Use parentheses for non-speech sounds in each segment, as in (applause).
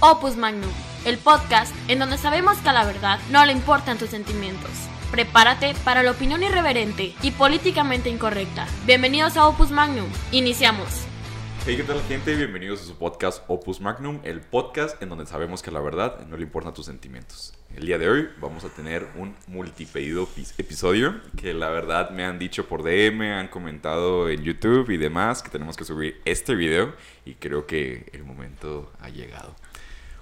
Opus Magnum, el podcast en donde sabemos que a la verdad no le importan tus sentimientos. Prepárate para la opinión irreverente y políticamente incorrecta. Bienvenidos a Opus Magnum. Iniciamos. Hey, ¿qué tal gente? Bienvenidos a su podcast Opus Magnum, el podcast en donde sabemos que la verdad no le importan tus sentimientos. El día de hoy vamos a tener un multipedido pis- episodio que la verdad me han dicho por DM, han comentado en YouTube y demás que tenemos que subir este video y creo que el momento ha llegado.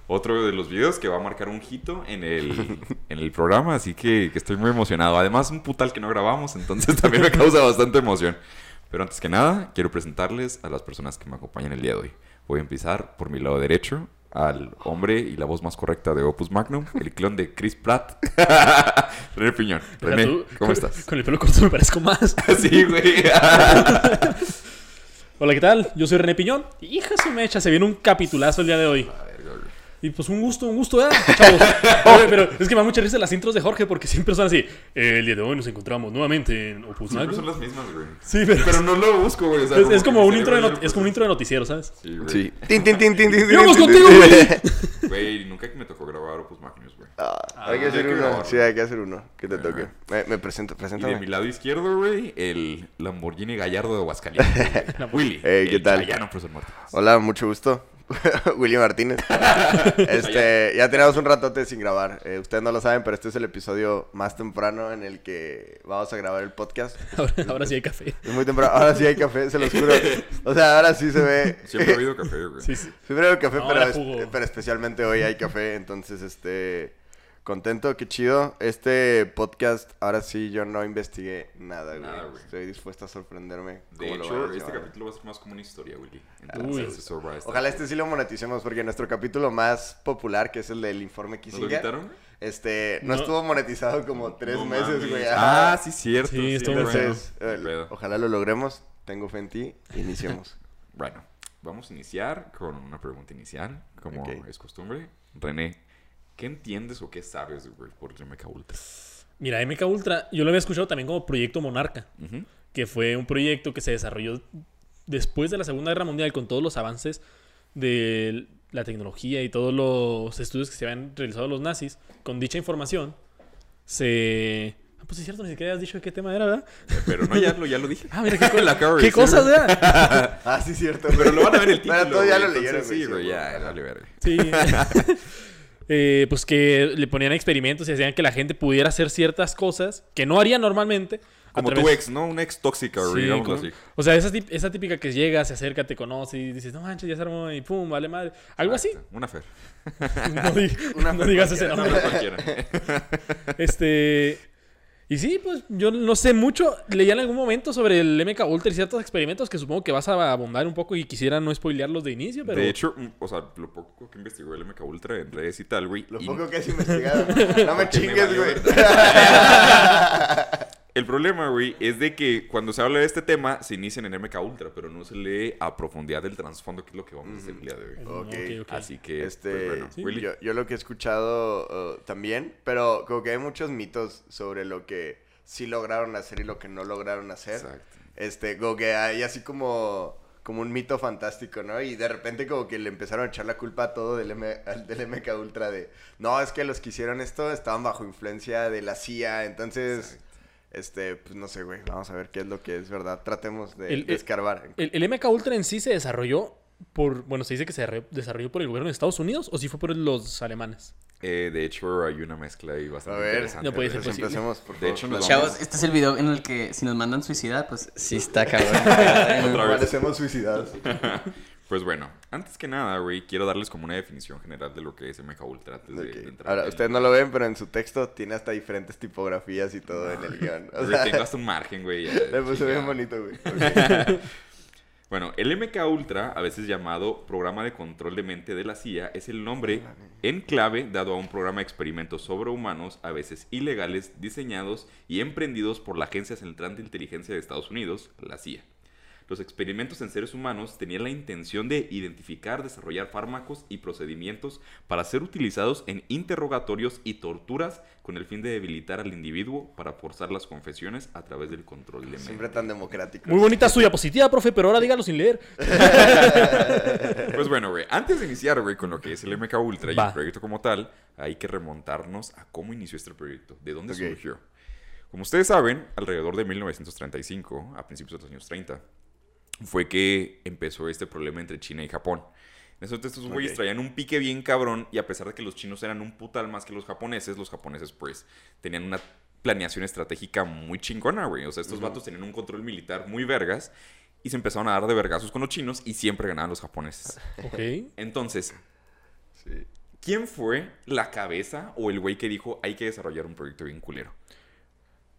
Otro de los videos que va a marcar un hito en el, (laughs) en el programa, así que, que estoy muy emocionado. Además, un putal que no grabamos, entonces también me causa bastante emoción. Pero antes que nada, quiero presentarles a las personas que me acompañan el día de hoy. Voy a empezar por mi lado derecho, al hombre y la voz más correcta de Opus Magnum, el clon de Chris Pratt, (laughs) René Piñón. René, tú, ¿cómo con- estás? Con el pelo corto me parezco más. (laughs) sí, güey. (laughs) Hola, ¿qué tal? Yo soy René Piñón. Hija su mecha, se viene un capitulazo el día de hoy. Y pues un gusto, un gusto, ¿eh? Chavos. (laughs) Oye, pero es que me da mucha risa las intros de Jorge porque siempre son así. "Eh, el día de hoy nos encontramos nuevamente en Opus Siempre Magnum". son las mismas, güey. Sí, pero, Pero no lo busco, güey. o sea, es, como un intro de es como un intro de noticiero, ¿sabes? Sí, güey. Sí. Tin, tin, tin, tin, ¡Vamos contigo, güey! (laughs) Güey, nunca me tocó grabar Opus Magnus, güey. Ah, hay que Ah, hacer hay que uno. grabarlo. Sí, hay que hacer uno. Que te toque. Me, me presento, Y de mi lado izquierdo, güey, el Lamborghini Gallardo de Aguascalientes. (laughs) Willy. Hey, ¿qué el tal? Hola, mucho gusto. (laughs) Willy Martínez. (laughs) este, ya tenemos un ratote sin grabar. Eh, ustedes no lo saben, pero este es el episodio más temprano en el que vamos a grabar el podcast. Ahora, ahora sí hay café. Es muy temprano. Ahora sí hay café, se los juro. O sea, ahora sí se ve. Siempre ha habido café, güey. Sí, sí. Siempre hay café, No, pero, ahora es- jugo. pero especialmente hoy hay café. Entonces, este. Contento, qué chido. Este podcast, ahora sí yo no investigué nada, güey. Nada, güey. Estoy dispuesto a sorprenderme. De lo hecho, este capítulo va a ser más como una historia, Willy. Entonces, estar- Ojalá este sí lo moneticemos, porque nuestro capítulo más popular, que es el del informe ¿No lo Kissinger, quitaron? este, no, No. estuvo monetizado como tres No meses, güey. Ah, sí, cierto. Sí, sí. Entonces, eh, ojalá lo logremos. Tengo fe en ti. Iniciemos. (laughs) Bueno, vamos a iniciar con una pregunta inicial, como es costumbre. René, ¿qué entiendes o qué sabes, güey, por MK Ultra? Mira, MK Ultra, yo lo había escuchado también como Proyecto Monarca, que fue un proyecto que se desarrolló después de la Segunda Guerra Mundial con todos los avances de la tecnología y todos los estudios que se habían realizado los nazis. Con dicha información, se... Ah, pues es cierto, ni siquiera has dicho de qué tema era, ¿verdad? Pero no, ya lo, ya lo dije. Ah, mira, qué, co- (laughs) La qué cosas. ¿verdad? (laughs) ah, sí, cierto. Pero lo van a ver el título, Pero todos ya lo leyeron, Sí, güey, ya, seguro. dale verga. Sí. (laughs) Eh, pues que le ponían experimentos y hacían que la gente pudiera hacer ciertas cosas que no haría normalmente. Como través- tu ex, ¿no? Una ex tóxica, Sí, como- así. O sea, esa, típica que llega, se acerca, te conoce y dices, no manches, ya se armó y pum, vale madre. Algo así. Una fer. (laughs) No, di- (laughs) Una no digas ese nombre. Una cualquiera. Este. Y sí, pues yo no sé mucho. Leía en algún momento sobre el MK Ultra y ciertos experimentos que supongo que vas a abundar un poco y quisiera no spoilearlos de inicio, pero. De hecho, mm, o sea, lo poco que investigó el MK Ultra en redes y tal, güey. Lo y- poco que has investigado. No me (laughs) chingues, güey. (laughs) El problema, güey, es de que cuando se habla de este tema, se inicia en MK Ultra, pero no se lee a profundidad del trasfondo, que es lo que vamos a hacer el día de hoy. Ok. Ok, ok. Así que, Este, pues, bueno, Sí. Willy. yo, yo lo que he escuchado uh, también, pero como que hay muchos mitos sobre lo que sí lograron hacer y lo que no lograron hacer. Exacto. Este, como que hay así como, como un mito fantástico, ¿no? Y de repente como que le empezaron a echar la culpa a todo del, M, al- del MK Ultra de, no, es que los que hicieron esto estaban bajo influencia de la CIA, entonces, este, pues no sé, güey, vamos a ver qué es lo que es verdad. Tratemos de, El- de el- escarbar. ¿El, el MK Ultra en sí se desarrolló por. Bueno, se dice que se desarrolló por el gobierno de Estados Unidos o si fue por los alemanes. Eh, de hecho, hay una mezcla ahí bastante A ver, interesante. No puede ser Entonces posible. empecemos, por De favor. hecho, nos vamos- Chavos, este es el video en el que si nos mandan suicidar, pues sí está cabrón. (laughs) Otra vez. Parecemos suicidados. (laughs) Pues bueno, antes que nada, güey, quiero darles como una definición general de lo que es MK Ultra antes de, Ok. de entrar. Ahora, ustedes no lo ven, pero en su texto tiene hasta diferentes tipografías y todo en el (laughs) guion. O Güey, sea, tengo hasta un margen, güey. (laughs) le puse bien bonito, güey. (laughs) Bueno, el MK Ultra, a veces llamado Programa de Control de Mente de la CIA, es el nombre en clave dado a un programa de experimentos sobrehumanos, a veces ilegales, diseñados y emprendidos por la Agencia Central de Inteligencia de Estados Unidos, la CIA. Los experimentos en seres humanos tenían la intención de identificar, desarrollar fármacos y procedimientos para ser utilizados en interrogatorios y torturas con el fin de debilitar al individuo para forzar las confesiones a través del control de mente. Siempre tan democrático. Muy bonita su diapositiva, profe, pero ahora dígalo sin leer. (laughs) Pues bueno, güey, antes de iniciar, güey, con lo que es el MK Ultra y Va. el proyecto como tal, hay que remontarnos a cómo inició este proyecto, de dónde surgió. Como ustedes saben, alrededor de 1935, a principios de los años 30, fue que empezó este problema entre China y Japón. En eso estos güeyes Ok. traían un pique bien cabrón y a pesar de que los chinos eran un putal más que los japoneses, los japoneses pues tenían una planeación estratégica muy chingona, güey. O sea, estos vatos tenían un control militar muy vergas y se empezaron a dar de vergazos con los chinos y siempre ganaban los japoneses. Ok. Entonces, Sí. ¿quién fue la cabeza o el güey que dijo hay que desarrollar un proyecto bien culero?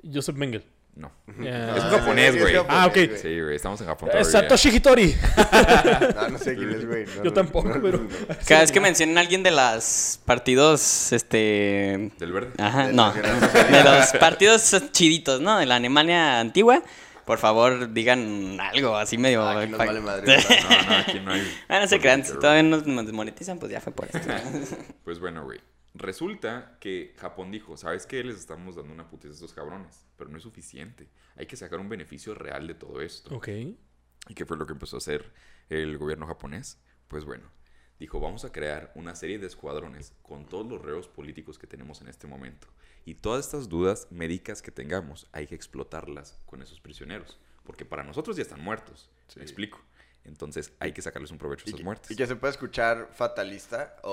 Joseph Mengele. No. Es un japonés, güey. Ah, ok. Sí, güey, estamos en Japón Eh, todavía. Satoshi Hitori. (laughs) No, no sé quién es, güey. No, Yo tampoco, no, pero- no, no. (laughs) Cada vez que mencionen a alguien de los partidos, este... Del verde. Ajá, no. De los partidos chiditos, ¿no? De la Alemania antigua. Por favor, digan algo así medio... Ah, aquí nos vale madre. (laughs) No, no, aquí no hay. Ah, no se crean. Si todavía nos nos desmonetizan, pues ya fue por esto. Pues bueno, güey. Resulta que Japón dijo, ¿sabes qué? Les estamos dando una putiza a estos cabrones, pero no es suficiente. Hay que sacar un beneficio real de todo esto. Ok. ¿Y qué fue lo que empezó a hacer el gobierno japonés? Pues bueno, dijo, vamos a crear una serie de escuadrones con todos los reos políticos que tenemos en este momento. Y todas estas dudas médicas que tengamos, hay que explotarlas con esos prisioneros. Porque para nosotros ya están muertos. ¿Me explico? Entonces hay que sacarles un provecho a esas muertes. y que se puede escuchar fatalista o,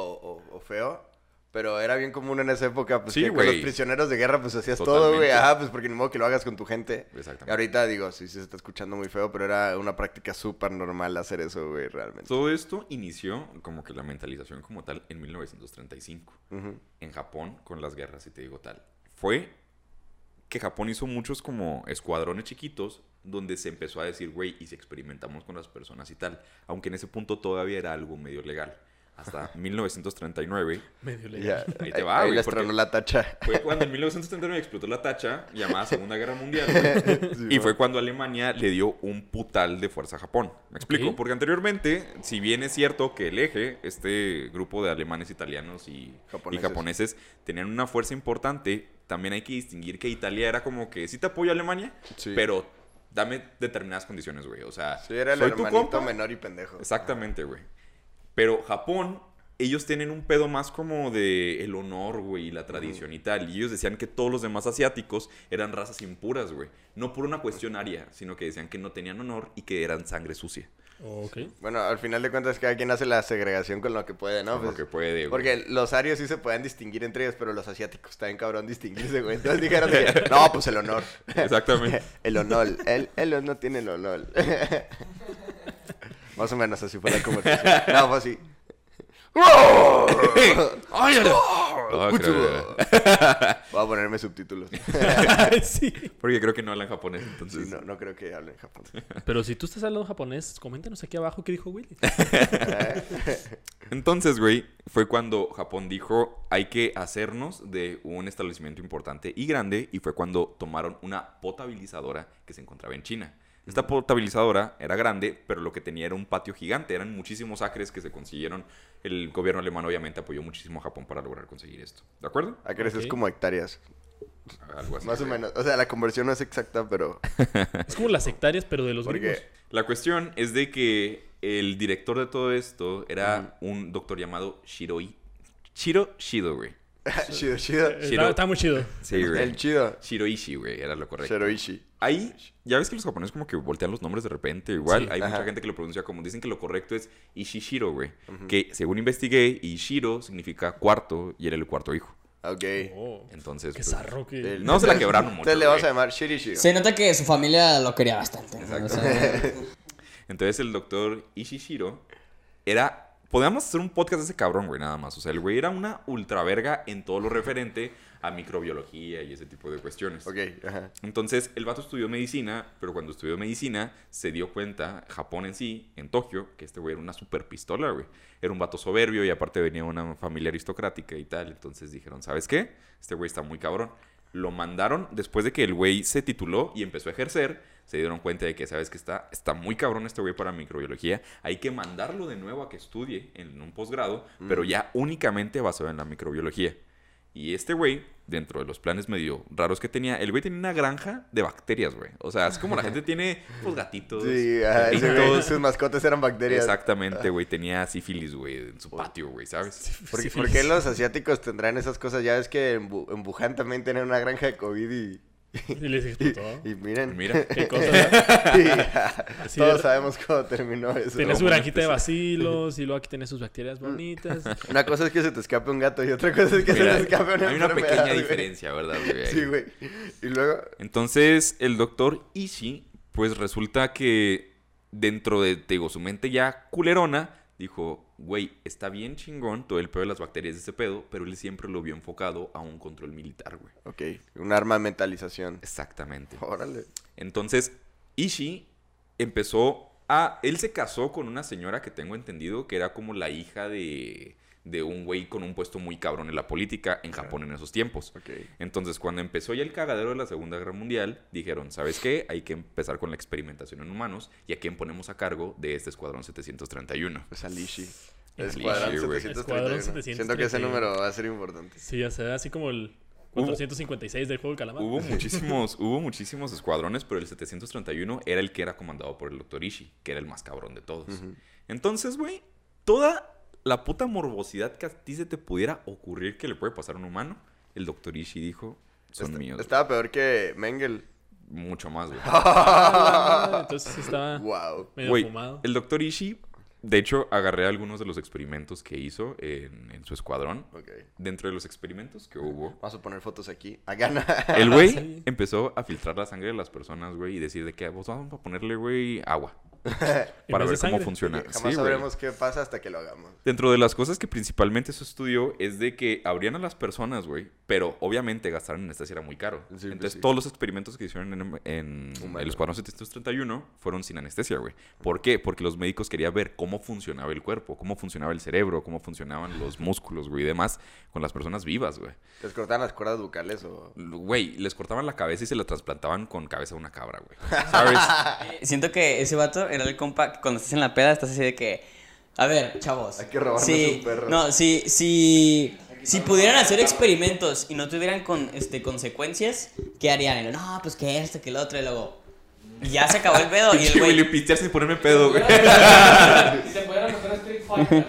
o- o feo. Pero era bien común en esa época, pues Sí, que con los prisioneros de guerra, pues hacías todo, güey. Ajá, pues porque ni modo que lo hagas con tu gente. Exactamente. Y ahorita digo, sí, sí se está escuchando muy feo, pero era una práctica súper normal hacer eso, güey, realmente. Todo esto inició como que la mentalización como tal en 1935. Ujú. en Japón con las guerras, si te digo tal. Fue que Japón hizo muchos como escuadrones chiquitos donde se empezó a decir, güey, y si experimentamos con las personas y tal. Aunque en ese punto todavía era algo medio legal. Hasta 1939 Medio. Ahí te va, ahí güey, tronó la tacha. fue cuando en 1939 explotó la tacha llamada Segunda Guerra Mundial. güey. (laughs) y fue cuando Alemania le dio un putal de fuerza a Japón. ¿Me explico? Porque anteriormente, si bien es cierto que el eje, este grupo de alemanes, italianos y Japoneses. y japoneses tenían una fuerza importante, también hay que distinguir que Italia era como que sí te apoyo a Alemania, Sí. pero dame determinadas condiciones, güey. O sea, Sí, era el soy tu compa, menor y pendejo. Exactamente, güey. Pero Japón, ellos tienen un pedo más como de el honor, güey, y la tradición y tal. Y ellos decían que todos los demás asiáticos eran razas impuras, güey. No por una cuestión aria, sino que decían que no tenían honor y que eran sangre sucia. Ok. Bueno, al final de cuentas, cada quien hace la segregación con lo que puede, ¿no? Con lo Pues, que puede, güey. Porque los arios sí se pueden distinguir entre ellos, pero los asiáticos está bien cabrón distinguirse, güey. Entonces dijeron, que, (laughs) no, pues el honor. Exactamente. (laughs) el honor. Él, él no tiene el honor. (laughs) Más o menos así fue la (laughs) conversación. No, fue así. (laughs) No, creo- Voy a ponerme subtítulos. (laughs) sí. porque creo que no hablan japonés, entonces... Sí, no, no creo que hablen japonés. Pero si tú estás hablando japonés, coméntanos aquí abajo qué dijo Willy. Entonces, güey, fue cuando Japón dijo, hay que hacernos de un establecimiento importante y grande, y fue cuando tomaron una potabilizadora que se encontraba en China. Esta potabilizadora era grande, pero lo que tenía era un patio gigante, eran muchísimos acres que se consiguieron. El gobierno alemán obviamente apoyó muchísimo a Japón para lograr conseguir esto. ¿De acuerdo? Acres es como hectáreas. Algo así. Más o menos. O sea, la conversión no es exacta, pero... (laughs) Es como las hectáreas, pero de los Porque gringos. La cuestión es de que el director de todo esto era un doctor llamado Shiroi. Shiro Shido, güey. (laughs) chido, chido. Shiro- Está, está muy chido. Sí, güey. El chido. Shiroishi, güey, era lo correcto. Ahí, ya ves que los japoneses como que voltean los nombres de repente, igual. Sí. Hay mucha gente que lo pronuncia como dicen que lo correcto es Ishishiro, güey. Que según investigué, Ishiro significa cuarto y era el cuarto hijo. Ok. Oh, Entonces, qué pues, zarro que... El- No se la quebraron mucho, Entonces le vamos a llamar Shirishiro. Se nota que su familia lo quería bastante. ¿no? O sea, (laughs) Entonces el doctor Ishishiro era Podríamos hacer un podcast de ese cabrón, güey, nada más. O sea, el güey era una ultra verga en todo lo referente a microbiología y ese tipo de cuestiones. Ok, ajá. Entonces, el vato estudió medicina, pero cuando estudió medicina se dio cuenta, Japón en sí, en Tokio, que este güey era una super pistola, güey. Era un vato soberbio y aparte venía de una familia aristocrática y tal. Entonces dijeron, ¿sabes qué? Este güey está muy cabrón. Lo mandaron después de que el güey se tituló y empezó a ejercer. Se dieron cuenta de que, ¿sabes que está, está muy cabrón este güey para microbiología. Hay que mandarlo de nuevo a que estudie en un posgrado, pero ya únicamente basado en la microbiología. Y este güey, dentro de los planes medio raros que tenía, el güey tenía una granja de bacterias, güey. O sea, es como la gente tiene, pues, gatitos. Sí, güey, sus mascotas eran bacterias. Exactamente, güey. Tenía sífilis, güey, en su patio, güey, ¿sabes? ¿Por, por qué los asiáticos tendrán esas cosas? Ya ves que en, Bu- en Wuhan también tienen una granja de COVID y... Y les explotó. Y miren. Mira. Qué cosa, (laughs) todos sabemos cómo terminó eso. Tenía su granjita de bacilos y luego aquí tiene sus bacterias bonitas. (laughs) Una cosa es que se te escape un gato y otra cosa es que Mira, se te escape una hay una pequeña güey. diferencia, ¿verdad, güey? Sí, güey. Y luego... Entonces, el doctor Ishii, pues resulta que dentro de, te digo, su mente ya culerona, dijo, güey, está bien chingón todo el pedo de las bacterias de ese pedo, pero él siempre lo vio enfocado a un control militar, güey. Ok, un arma de mentalización. Exactamente. Órale. Entonces, Ishii empezó a... Él se casó con una señora que tengo entendido que era como la hija de, de un güey con un puesto muy cabrón en la política en Japón en esos tiempos. Entonces, cuando empezó ya el cagadero de la Segunda Guerra Mundial, dijeron, ¿sabes qué? Hay que empezar con la experimentación en humanos y a quién ponemos a cargo de este escuadrón 731. Pues Alishi. Es Escuadrón Lishi, güey. 731. Escuadrón Siento que ese 731. número va a ser importante. Sí, ya se ve así como el 456 del juego del calamar. Hubo (laughs) muchísimos, hubo muchísimos escuadrones, pero el 731 era el que era comandado por el Dr. Ishii, que era el más cabrón de todos. Entonces, güey, toda la puta morbosidad que a ti se te pudiera ocurrir que le puede pasar a un humano, el Dr. Ishii dijo, son míos. Estaba peor que Mengel. Mucho más, güey. Ah, Entonces estaba (laughs) Wow. medio Güey, fumado. el Dr. Ishii, de hecho, agarré algunos de los experimentos que hizo en, en su escuadrón. Ok. Dentro de los experimentos que hubo, Vamos a poner fotos aquí. A gana. el güey (laughs) Sí. empezó a filtrar la sangre de las personas, güey, y decir de que "Pues vamos a ponerle, güey, agua. (laughs) Para ver cómo funciona. Jamás Sí, güey. sabremos qué pasa hasta que lo hagamos. Dentro de las cosas que principalmente se estudió es de que abrían a las personas, güey, pero obviamente gastar en anestesia era muy caro. Sí, pues Entonces sí. todos los experimentos que hicieron en, en el Escuadrón 731 fueron sin anestesia, güey. ¿Por qué? Porque los médicos querían ver cómo funcionaba el cuerpo, cómo funcionaba el cerebro, cómo funcionaban los músculos, güey, y demás con las personas vivas, güey. ¿Les cortaban las cuerdas bucales o...? Güey, les cortaban la cabeza y se la trasplantaban con cabeza de una cabra, güey. (laughs) ¿Sabes? Siento que ese vato era el compa que cuando estás en la peda estás así de que. A ver, chavos. Hay que robarnos sí, un perro. No, si, si, si pudieran hacer experimentos y no tuvieran con, este, consecuencias, ¿qué harían? Y no, pues que esto, que lo otro, y luego. Y ya se acabó el pedo. y el güey. Willy pistearse y ponerme pedo, güey. (laughs) Si te pudieran meter a Street Fighter.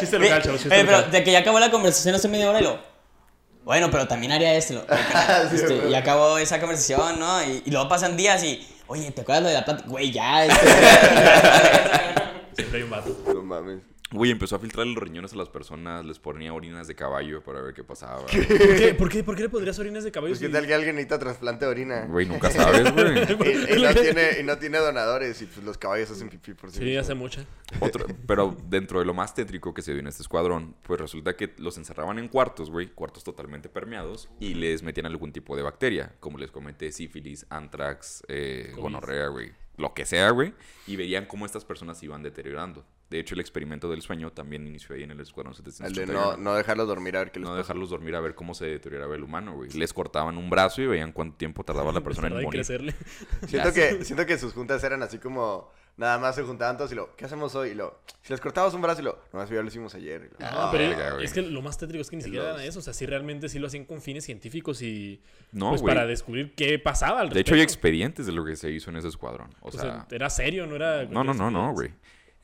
Chiste local, (laughs) chavos, pero de que ya acabó la conversación hace media hora y lo. Bueno, pero también haría esto. (laughs) este, y acabó esa conversación, ¿no? Y, y luego pasan días y. Oye, ¿te acuerdas lo de la plata? Güey, ya. (laughs) este- Siempre hay un vato. No mames. Güey, empezó a filtrar los riñones a las personas, les ponía orinas de caballo para ver qué pasaba. ¿Por qué, por qué, por qué le pondrías orines de caballo? Pues si- tal que alguien necesita trasplante de orina. Güey, nunca sabes, güey. (laughs) Y, y (laughs) no tiene, y no tiene donadores y pues los caballos hacen pipí por sí. Sí, hace mucha. Otro- pero dentro de lo más tétrico que se dio en este escuadrón, pues resulta que los encerraban en cuartos, güey, cuartos totalmente permeados, y les metían algún tipo de bacteria, como les comenté, sífilis, antrax, eh, gonorrea, güey, lo que sea, güey, y veían cómo estas personas se iban deteriorando. De hecho, el experimento del sueño también inició ahí en el escuadrón El de 731. no, no dejarlos dormir a ver qué les No pasa. dejarlos dormir a ver cómo se deterioraba el humano, güey. Les cortaban un brazo y veían cuánto tiempo tardaba la persona en morir. (laughs) Siento que, siento que sus juntas eran así como... Nada más se juntaban todos y lo... ¿Qué hacemos hoy? Y lo... Si les cortamos un brazo y lo... No, eso ya lo hicimos ayer. Lo, No, pero verga, güey. es que lo más tétrico es que ni siquiera Los- eran eso. O sea, sí realmente sí lo hacían con fines científicos y. No, pues para descubrir qué pasaba al De hecho, hay respecto. expedientes de lo que se hizo en ese escuadrón. O O sea, sea, era serio, no era. no, no, no, no, güey.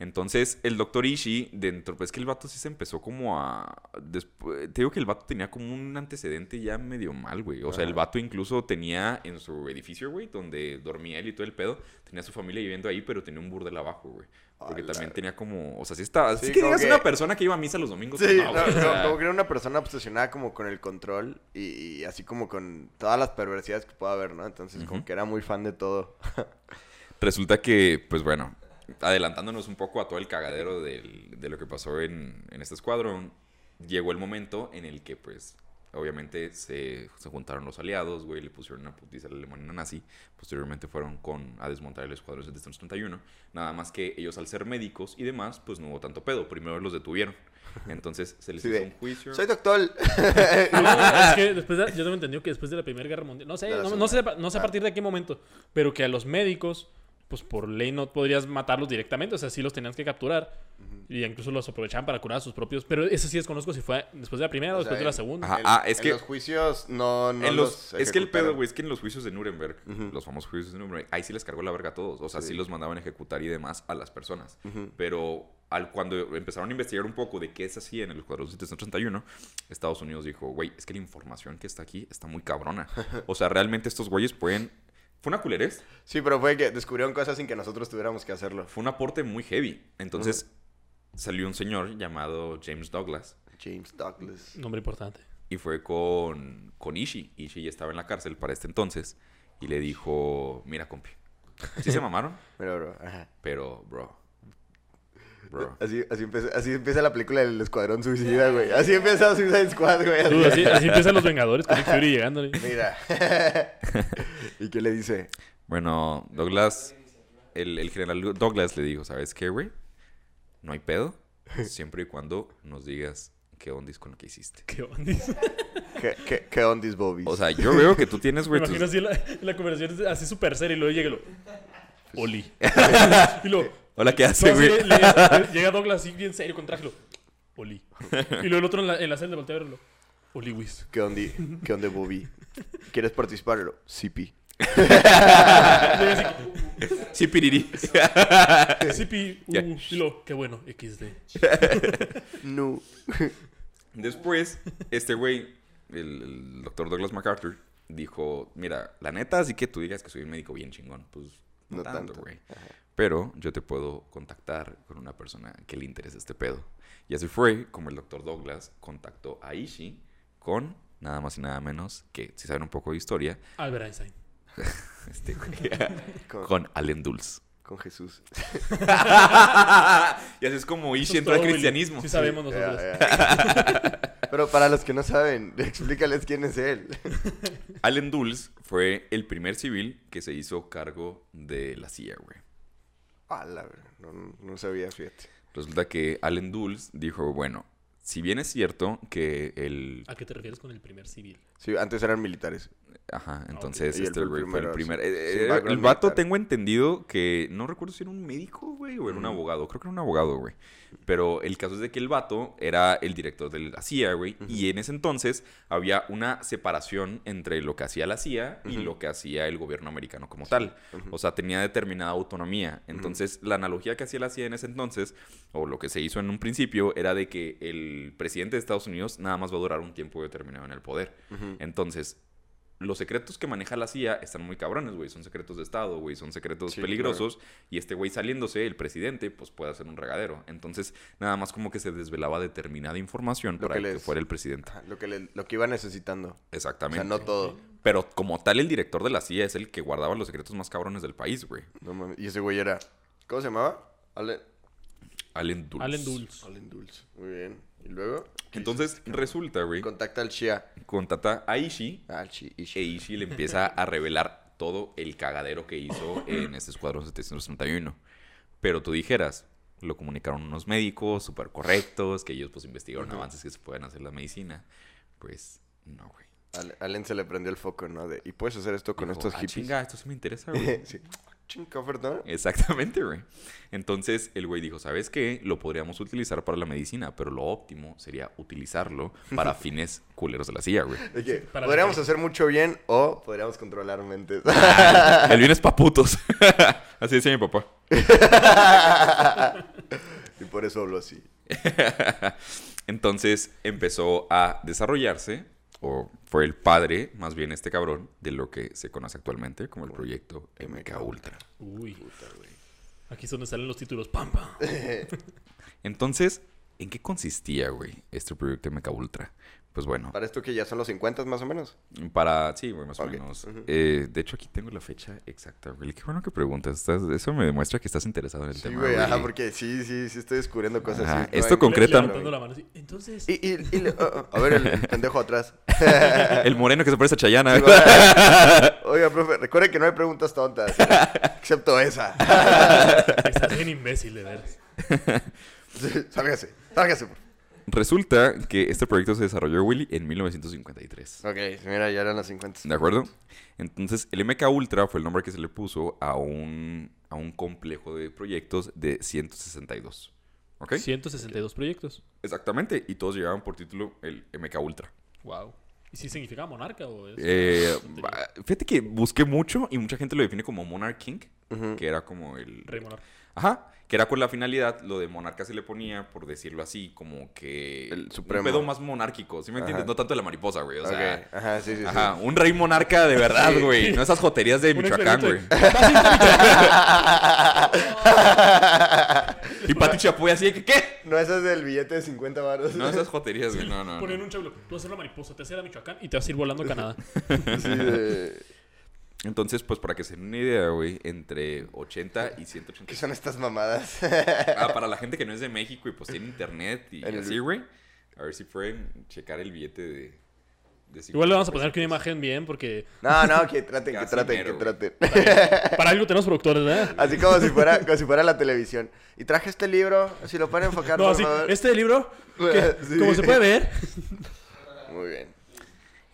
Entonces, el doctor Ishii, dentro, pues que el vato sí se empezó como a... despu- te digo que el vato tenía como un antecedente ya medio mal, güey. O sea, el vato incluso tenía en su edificio, güey, donde dormía él y todo el pedo, tenía su familia viviendo ahí, pero tenía un burdel abajo, güey. Porque también tenía como... O sea, sí estaba... Sí, Sí, que digas que- una persona que iba a misa los domingos. Sí, pues no, no, no, como que era una persona obsesionada como con el control y, y así como con todas las perversidades que pueda haber, ¿no? Entonces como que era muy fan de todo. (laughs) Resulta que, pues bueno, adelantándonos un poco a todo el cagadero del- de lo que pasó en, en este escuadrón, llegó el momento en el que, pues, obviamente se, se juntaron los aliados, güey, le pusieron una putiza a la Alemania nazi. Posteriormente fueron con, a desmontar el escuadrón 731. Nada más que ellos, al ser médicos y demás, pues no hubo tanto pedo. Primero los detuvieron. Entonces se les Sí, hizo de, un juicio. Soy doctor. (laughs) No, es que después de- yo tengo entendido que después de la Primera Guerra Mundial, no sé, no, no sé, no sé a Ah. partir de qué momento, pero que a los médicos, pues por ley no podrías matarlos directamente, o sea, sí los tenías que capturar y incluso los aprovechaban para curar a sus propios, pero eso sí desconozco si fue después de la primera o, O después sea, de la segunda. Ajá. Ah, es en que- los juicios no, no En los- es que el pedo, güey, es que en los juicios de Nuremberg, los famosos juicios de Nuremberg, ahí sí les cargó la verga a todos. O sea, sí, los mandaban a ejecutar y demás a las personas. Pero al, cuando empezaron a investigar un poco de qué se hacía en el Escuadrón 731, Estados Unidos dijo, güey, es que la información que está aquí está muy cabrona. (laughs) O sea, realmente estos güeyes pueden... Fue una culerez, Sí, pero fue que descubrieron cosas sin que nosotros tuviéramos que hacerlo. fue un aporte muy heavy. Entonces salió un señor llamado James Douglas James Douglas. Nombre importante. y fue con, con Ishii. Ishii ya estaba en la cárcel para este entonces y le dijo, mira, compi, sí se mamaron, (laughs) Pero, bro, ajá. pero, bro, bro. (laughs) Así, así, empieza, así empieza la película del Escuadrón Suicida, güey. Así empieza Suicide Squad, güey. Dude, así, así empiezan los Vengadores con Nick Fury llegando. Mira. (laughs) ¿Y qué le dice? Bueno, Douglas, el, el general Douglas le dijo, ¿sabes qué, güey? No hay pedo, siempre y cuando nos digas qué ondis con lo que hiciste. ¿Qué onda? ¿Qué, qué, qué ondis, Bobby? O sea, yo veo que tú tienes, Me güey, tus- imagino así la, la conversación así súper seria y luego llega lo... Oli. y lo... (laughs) Hola, ¿qué No, hace, güey? le- le- (laughs) llega Douglas así bien serio con traje. Oli. Y luego el otro en la, en la celda voltea a verlo. Oli Wiz. ¿Qué ondi? ¿Qué onda, Bobby? ¿Quieres participar? CP. Sí, piriri. Sí, pi, uh, y lo, qué bueno, XD. No. Después, este güey, el, el doctor Douglas MacArthur, dijo, mira, la neta, así que tú digas que soy un médico bien chingón. Pues no, No tanto, tanto. güey. Pero yo te puedo contactar con una persona que le interese este pedo. Y así fue como el doctor Douglas contactó a Ishii con nada más y nada menos que, si saben un poco de historia, Albert Einstein. (laughs) este (laughs) Con, con Allen Dulles. con Jesús. (laughs) y así es como es entró al cristianismo. Sí sabemos nosotros. Pero para los que no saben, explícales quién es él. Allen Dulles fue el primer civil que se hizo cargo de la CIA, güey. No, no sabía, fíjate. Resulta que Allen Dulles dijo, bueno, si bien es cierto que el... ¿A qué te refieres con el primer civil? Sí, antes eran militares. Ajá, entonces este güey fue el primer... eh, eh, el vato militar. tengo entendido que... No recuerdo si era un médico, güey, o era un abogado. Creo que era un abogado, güey. Pero el caso es de que el vato era el director de la CIA, güey. Y en ese entonces había una separación entre lo que hacía la CIA y lo que hacía el gobierno americano como tal. O sea, tenía determinada autonomía. Entonces, la analogía que hacía la CIA en ese entonces, o lo que se hizo en un principio, era de que el presidente de Estados Unidos nada más va a durar un tiempo determinado en el poder. Entonces, los secretos que maneja la CIA están muy cabrones, güey. Son secretos de Estado, güey. Son secretos Sí, peligrosos. Y este güey saliéndose, el presidente, pues puede hacer un regadero. Entonces, nada más como que se desvelaba determinada información Lo para que que, fuera el presidente. Ajá, Lo que, le- lo que iba necesitando. O Exactamente. sea, no todo. Pero como tal, el director de la CIA es el que guardaba los secretos más cabrones del país, güey. No mames. Y ese güey era. ¿Cómo se llamaba? Allen, Allen Dulles. Allen Dulles. Allen Dulce. Muy bien. ¿Y luego? Entonces, resulta, güey, Contacta al Shia. contacta a Ishii Ah, al Shi. e Ishi. Ishii le empieza a revelar todo el cagadero que hizo en este escuadrón 731. Pero tú dijeras, lo comunicaron unos médicos súper correctos, que ellos pues investigaron avances que se pueden hacer en la medicina. Pues, no, güey. Al- Allen se le prendió el foco, ¿no? De, y puedes hacer esto con Dijo, estos "Ah, hippies. chinga, esto sí me interesa, güey. (laughs) sí. Chinga, ¿verdad? Exactamente, güey. Entonces el güey dijo, ¿sabes qué? Lo podríamos utilizar para la medicina, pero lo óptimo sería utilizarlo para (laughs) fines culeros de la CIA, güey. Para podríamos hacer mucho bien o podríamos controlar mentes. (laughs) El bien es pa' putos. (laughs) Así decía mi papá. y por eso hablo así. Entonces empezó a desarrollarse, o fue el padre, más bien este cabrón, de lo que se conoce actualmente como el proyecto MK Ultra. Uy. Aquí es donde salen los títulos. Pam, pam. (laughs) Entonces, ¿En qué consistía, güey, este proyecto MK Ultra? Pues bueno, Para esto que ya son los 50 más o menos. para... Sí, güey, más o menos. Eh, de hecho, aquí tengo la fecha exacta, güey. Qué bueno que preguntas. Estás- eso me demuestra que estás interesado en el Sí, tema, güey, ajá, güey. porque sí, sí, sí estoy descubriendo cosas Ajá, así. esto hay- concreta- Levantando la mano así. Entonces, Y, y, y le- oh, oh, a ver, el, (laughs) pendejo atrás. (laughs) El moreno que se parece a Chayana. Sí. Oiga, profe, recuerde que no hay preguntas tontas. (laughs) Excepto esa. estás bien imbécil, de veras. Sí, Sálgase, sálgase. por favor. Resulta que este proyecto se desarrolló, Willy, en 1953. Ok, mira, ya eran las 50. ¿De acuerdo? Entonces, el MK Ultra fue el nombre que se le puso a un, a un complejo de proyectos de 162. ¿Ok? 162 proyectos. Exactamente. Y todos llevaban por título el MK Ultra. Wow. ¿Y si significa monarca o es? Eh, va- fíjate que busqué mucho y mucha gente lo define como Monarch King, que era como el... Rey monarca. Ajá, que era con la finalidad, lo de monarca se le ponía, por decirlo así, como que... El Un supremo. pedo más monárquico, ¿sí me entiendes? Ajá. No tanto de la mariposa, güey, o sea... ajá, sí, sí, sí. Ajá, un rey monarca de verdad, güey. No esas joterías de Un Michoacán, güey. Y Pati Chapoy así de que, ¿qué? No, esa es del billete de 50 baros. No, esas joterías, güey. No, no, Ponen no. un chablo. Tú vas a hacer la mariposa, te vas a ir a Michoacán y te vas a ir volando a Canadá. (laughs) Sí, de- Entonces, pues para que se den una idea, güey, entre 80 y ¿Qué 180. son estas mamadas? Ah, para la gente que no es de México y pues tiene internet y En el- así, güey. A ver si pueden checar el billete de. de Igual le vamos a 50 poner aquí una imagen bien porque No, no, que traten, que traten, mero, que traten. para algo tenemos productores, ¿verdad? (laughs) Así como si fuera, como si fuera la televisión. Y traje este libro, si lo pueden enfocar, No, por así, favor. este libro, que, (laughs) Sí. como se puede ver, Muy bien.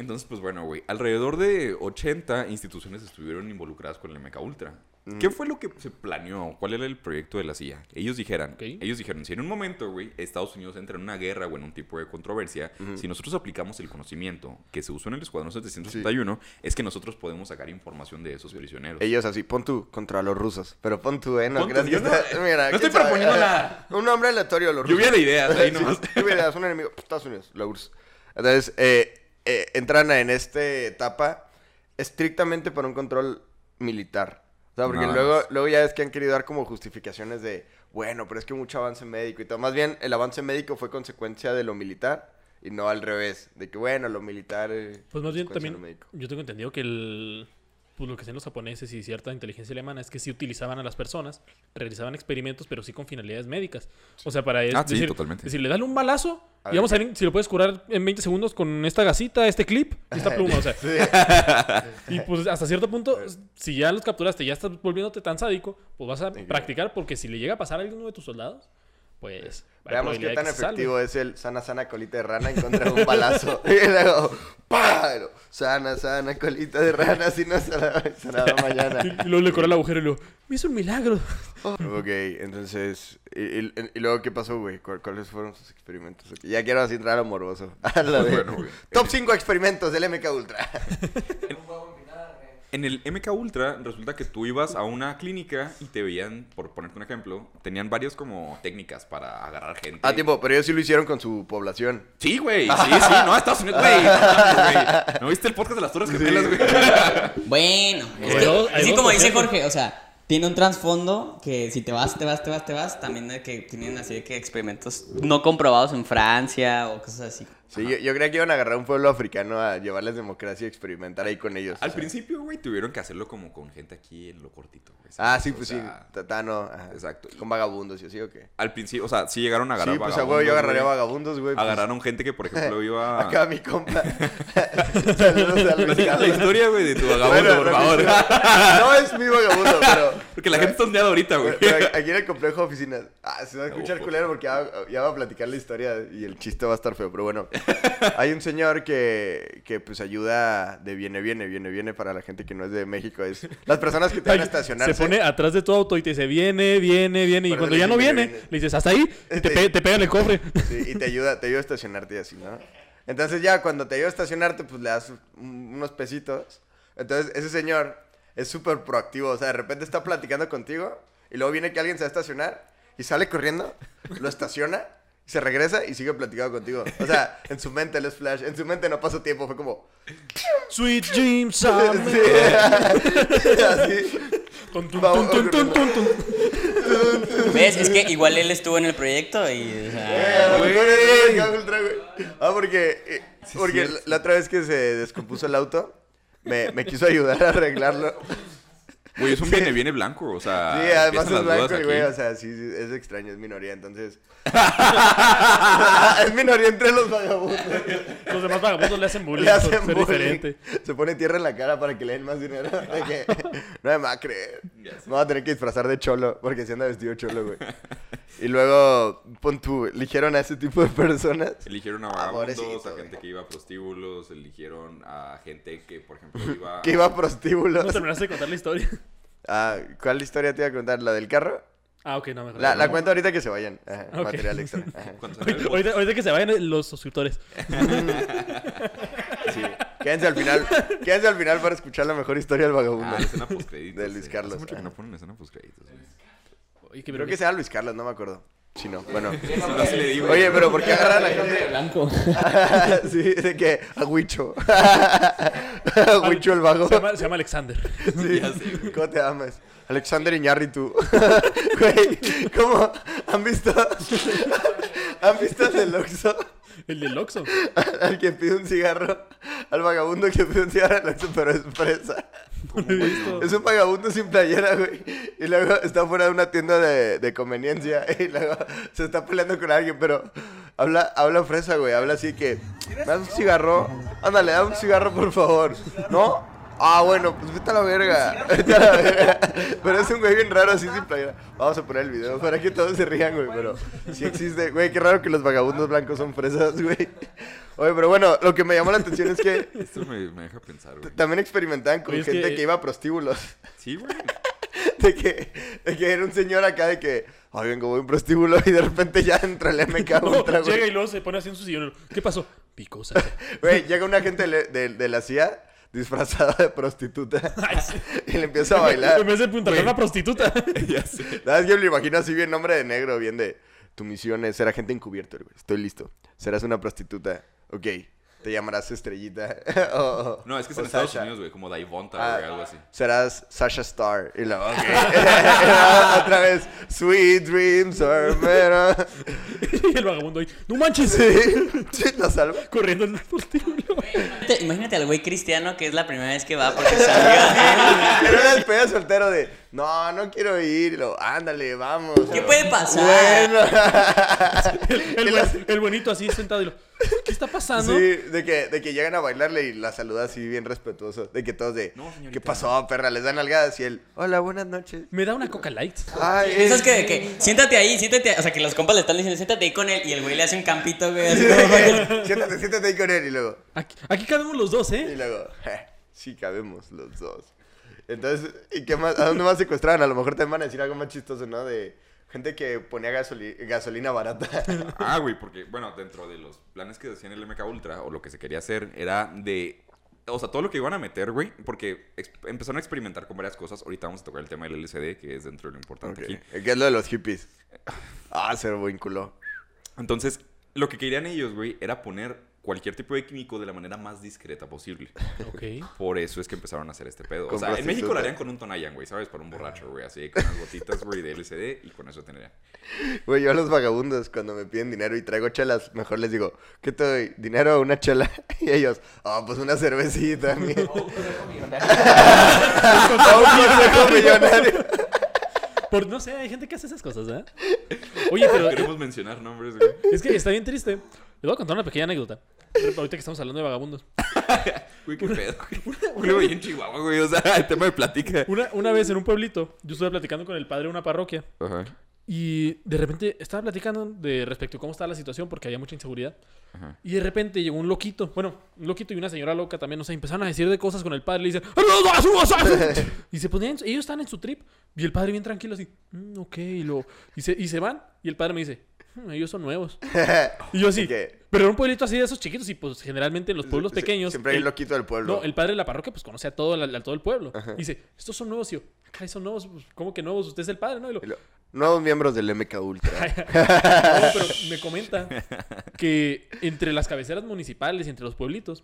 Entonces, pues bueno, güey. Alrededor de 80 instituciones estuvieron involucradas con el MK Ultra. ¿Qué fue lo que se planeó? ¿Cuál era el proyecto de la CIA? Ellos dijeron, ellos dijeron, si en un momento, güey, Estados Unidos entra en una guerra o en un tipo de controversia, si nosotros aplicamos el conocimiento que se usó en el Escuadrón 761, es que nosotros podemos sacar información de esos prisioneros. Ellos así, pon tú contra los rusos. Pero pon tú, ¿eh? No Pon tú, yo no- está- mira, no estoy ¿quién sabe? proponiendo nada. (laughs) Un nombre aleatorio, los rusos. Lluvia de ideas, ahí (laughs) Sí, nomás. lluvia de ideas, un enemigo. Estados Unidos, la URSS. Entonces, eh, eh, entran en esta etapa estrictamente para un control militar. O sea, porque luego, luego ya es que han querido dar como justificaciones de, bueno, pero es que mucho avance médico y todo. Más bien, el avance médico fue consecuencia de lo militar y no al revés. De que, bueno, lo militar... eh, pues más bien también, yo tengo entendido que el, pues lo que hacían los japoneses y cierta inteligencia alemana es que sí utilizaban a las personas, realizaban experimentos, pero sí con finalidades médicas. O sea, para Ah, sí, decir, totalmente. decirle, dale un balazo A y ver, vamos a ver si lo puedes curar en 20 segundos con esta gasita, este clip y esta pluma. O sea, (laughs) y pues hasta cierto punto, si ya los capturaste, ya estás volviéndote tan sádico, pues vas a practicar porque si le llega a pasar a alguno de tus soldados, pues... Veamos qué tan efectivo es el sana, sana colita de rana en contra de un balazo. (laughs) y luego, luego, Sana, sana colita de rana, si no será, será mañana. (laughs) Y, luego le corre el agujero y luego, me hizo un milagro. (laughs) ok, entonces, ¿y, y- y luego qué pasó, güey? ¿Cuál- ¿Cuáles fueron sus experimentos? Ya quiero así entrar a lo morboso. A la de- Bueno. Top 5 experimentos del MK Ultra. En el MK Ultra resulta que tú ibas a una clínica y te veían, por ponerte un ejemplo, tenían varias como técnicas para agarrar gente. Ah, tiempo, pero ellos sí lo hicieron con su población. Sí, güey, sí, sí, no, Estados Unidos, güey. No, mames, güey. ¿No viste el podcast de las Torres Gemelas, güey? (laughs) Bueno, es que, sí, dos como dice. Jorge, o sea, tiene un trasfondo que si te vas, te vas, te vas, te vas, también de que tienen así de que experimentos no comprobados en Francia o cosas así. Sí, yo, yo creía que iban a agarrar a un pueblo africano a llevarles democracia y experimentar ahí con ellos. Al o sea. principio, güey, tuvieron que hacerlo como con gente aquí en lo cortito, güey. Ah, sí, O pues sea, sí. Tatano. ajá. Exacto. Con vagabundos y así, ¿o qué? Al principio, o sea, sí llegaron a agarrar Sí, pues a vagabundos, huevo yo agarraría güey. vagabundos, güey. pues. Agarraron gente que, por ejemplo, (laughs) iba... Acá mi compa. (laughs) Saludos al Platícanos Ricardo. la historia, güey, de tu vagabundo, Bueno, por favor. (laughs) No es mi vagabundo, pero. Porque la gente está ondeada ahorita, güey. aquí en el complejo de oficinas. Ah, se va a escuchar culero porque ya, ya va a platicar la historia y el chiste va a estar feo. Pero bueno, hay un señor que, que pues ayuda de viene, viene, viene, viene para la gente que no es de México. Es las personas que te van a estacionarse. Se pone atrás de tu auto y te dice, viene, viene, viene. Y Por cuando ya no viene, viene. le dices, hasta ahí. (laughs) Y te, pe- te pega en el cofre. Sí, y te ayuda, te ayuda a estacionarte y así, ¿no? Entonces ya cuando te ayuda a estacionarte, pues le das un- unos pesitos. Entonces ese señor es súper proactivo. O sea, de repente está platicando contigo y luego viene que alguien se va a estacionar y sale corriendo, lo estaciona, se regresa y sigue platicando contigo. O sea, (laughs) en su mente él es flash. En su mente no pasó tiempo, fue como... Sweet dreams, (laughs) Sí. así. Tun, tun, Vamos, tun. ¿Ves? Es que igual él estuvo en el proyecto y. o sea, Güey, güey, ultra, güey. Ah, porque, eh, porque la otra vez que se descompuso el auto, me, me quiso ayudar a arreglarlo. Güey, es un viene, viene blanco, o sea. Sí, además es blanco, güey, o sea, sí, sí, es extraño, es minoría, entonces... (laughs) (laughs) es minoría entre los vagabundos. Los demás vagabundos le hacen bullying Le hacen ser bullying. diferente. Se pone tierra en la cara para que le den más dinero. (laughs) De que no me va a creer. Me voy a tener que disfrazar de cholo, porque si anda vestido cholo, güey. Y luego, pon tú, eligieron a ese tipo de personas. Eligieron a Ah, vagabundos, a güey. gente que iba a prostíbulos, eligieron a gente que, por ejemplo, iba... Que iba a prostíbulos. No terminaste de contar la historia. Ah, ¿cuál historia te iba a contar? ¿La del carro? Ah, ok, no, mejor. La, la cuento ahorita que se vayan. Ajá. Material extra. (laughs) Ahorita, el- ahorita- ahorita que se vayan los suscriptores. (laughs) Sí. Quédense al final. Quédense al final para escuchar la mejor historia del vagabundo. Ah, la escena postcréditos. De Luis sí. Carlos, Hace mucho que no ponen escena postcréditos. güey. Creo que sea Luis Carlos, no me acuerdo. Si no, bueno. (laughs) No se le digo. Oye, pero ¿por qué agarran a gente? Blanco. (laughs) sí, de que a Huicho. A (laughs) Huicho el vago. Se llama, se llama Alexander. Sí. Ya sé, güey. ¿Cómo te llamas? Alexander Iñárritu. Güey, ¿cómo? ¿Han visto? ¿Han visto el Oxxo? El del Oxxo. (laughs) Al que pide un cigarro. Al vagabundo que pide un cigarro al Oxxo, pero es fresa. No. Es un vagabundo sin playera, güey. Y luego está fuera de una tienda de, de conveniencia. (laughs) Y luego se está peleando con alguien, pero habla, habla fresa, güey. Habla así que. ¿Me das un cigarro? Ándale, dame un cigarro, por favor. ¿No? Ah, bueno, pues vete a la verga. Vete a la verga. Pero es un güey bien raro así sin playera. Vamos a poner el video para que todos se rían, güey. Pero sí existe. Güey, qué raro que los vagabundos blancos son fresas, güey. Oye, pero bueno, lo que me llamó la atención es que Esto me, me deja pensar, güey. también experimentaban con Oye, gente que- que iba a prostíbulos. Sí, güey. (laughs) De que, de que era un señor acá de que, ay, vengo, voy a un prostíbulo y de repente ya entra el MK No, Ultra, güey. llega y luego se pone así en su sillón. ¿Qué pasó? Picosa. (laughs) Güey, llega un agente de, de- de la CIA disfrazada de prostituta (laughs) (laughs) y le empieza a bailar. En vez de apuntar a una prostituta. (laughs) ya sé. Nada, es que me lo imagino así bien nombre de negro, bien de, tu misión es ser agente encubierto, güey. Estoy listo. Serás una prostituta. Ok. Te llamarás Estrellita. (laughs) o, No, es que es en Estados Sasha. Unidos, güey, como Daivonta, Ah, güey, algo así. Serás Sasha Star. Y luego, ok. (laughs) Otra vez. Sweet dreams are of- (laughs) y el vagabundo ahí. ¡No manches! Sí, sí, la salva. Corriendo en el. Imagínate, imagínate al güey cristiano que es la primera vez que va porque amigas. Era una despedida soltero de, no, no quiero ir. Y luego, ándale, vamos. ¿Qué puede pasar? Bueno. El, las- el buenito así sentado y lo. ¿Qué está pasando? Sí, de que, de que llegan a bailarle y la saluda así bien respetuoso. De que todos de, No, señorita. ¿qué pasó, perra? Les dan nalgadas y él, hola, buenas noches. Me da una coca light. Ay, Esas es- que, de que, siéntate ahí, siéntate, o sea, que los compas le están diciendo, siéntate ahí con él, y el güey le hace un campito, güey, así como siéntate, siéntate ahí con él. Y luego, Aquí, aquí cabemos los dos, y ¿eh? luego, "Je, sí cabemos los dos. Entonces, ¿y qué más? ¿A dónde más secuestraban? A lo mejor te van a decir algo más chistoso, ¿no? De gente que ponía gasoli- gasolina barata. (laughs) Ah, güey, porque, bueno, dentro de los planes que decían el MK Ultra, o lo que se quería hacer, era de. O sea, todo lo que iban a meter, güey, porque empezaron a experimentar con varias cosas. Ahorita vamos a tocar el tema del LCD, que es dentro de lo importante aquí. ¿Qué es lo de los hippies? (laughs) Ah, se vinculó. Entonces, lo que querían ellos, güey, era poner cualquier tipo de químico de la manera más discreta posible. Ok. (laughs) Por eso es que empezaron a hacer este pedo. O sea, en México lo harían con un Tonayan, güey, ¿sabes? Para un borracho, güey, así, con unas gotitas, güey, de LCD y con eso tendrían. Güey, yo a los vagabundos, cuando me piden dinero y traigo chelas, mejor les digo, ¿qué te doy? ¿Dinero o una chela? (laughs) Y ellos, ah, pues una cervecita, mi. (laughs) O un consejo millonario. Por, no sé, hay gente que hace esas cosas, ¿eh? Oye, pero Queremos mencionar nombres, güey. es que está bien triste. Les voy a contar una pequeña anécdota. Ahorita que estamos hablando de vagabundos. (laughs) Güey, qué pedo. Güey, ahí en Chihuahua, güey, o sea, el tema de platica. Una, una vez en un pueblito, yo estuve platicando con el padre de una parroquia. Ajá. Y de repente estaba platicando de respecto a cómo estaba la situación porque había mucha inseguridad. Ajá. Y de repente llegó un loquito, bueno, un loquito y una señora loca también, no sé, empezaron a decir de cosas con el padre. Le dicen, (laughs) y se ponían, ellos estaban en su trip. Y el padre bien tranquilo así, "Mm, ok, y, lo, y, se, y se van. Y el padre me dice, "Hmm, ellos son nuevos. (laughs) Y yo así, ¿Qué? pero era un pueblito así de esos chiquitos y pues generalmente en los pueblos Sie- pequeños... Siempre hay el- loquito del pueblo. no, el padre de la parroquia pues conoce a todo, el- a todo el pueblo. Y dice, estos son nuevos. Y yo, "Ay, son nuevos. Pues, ¿Cómo que nuevos? Usted es el padre, ¿no? Y lo, Y lo- Nuevos miembros del MK Ultra. (laughs) no, pero me comenta (laughs) que entre las cabeceras municipales y entre los pueblitos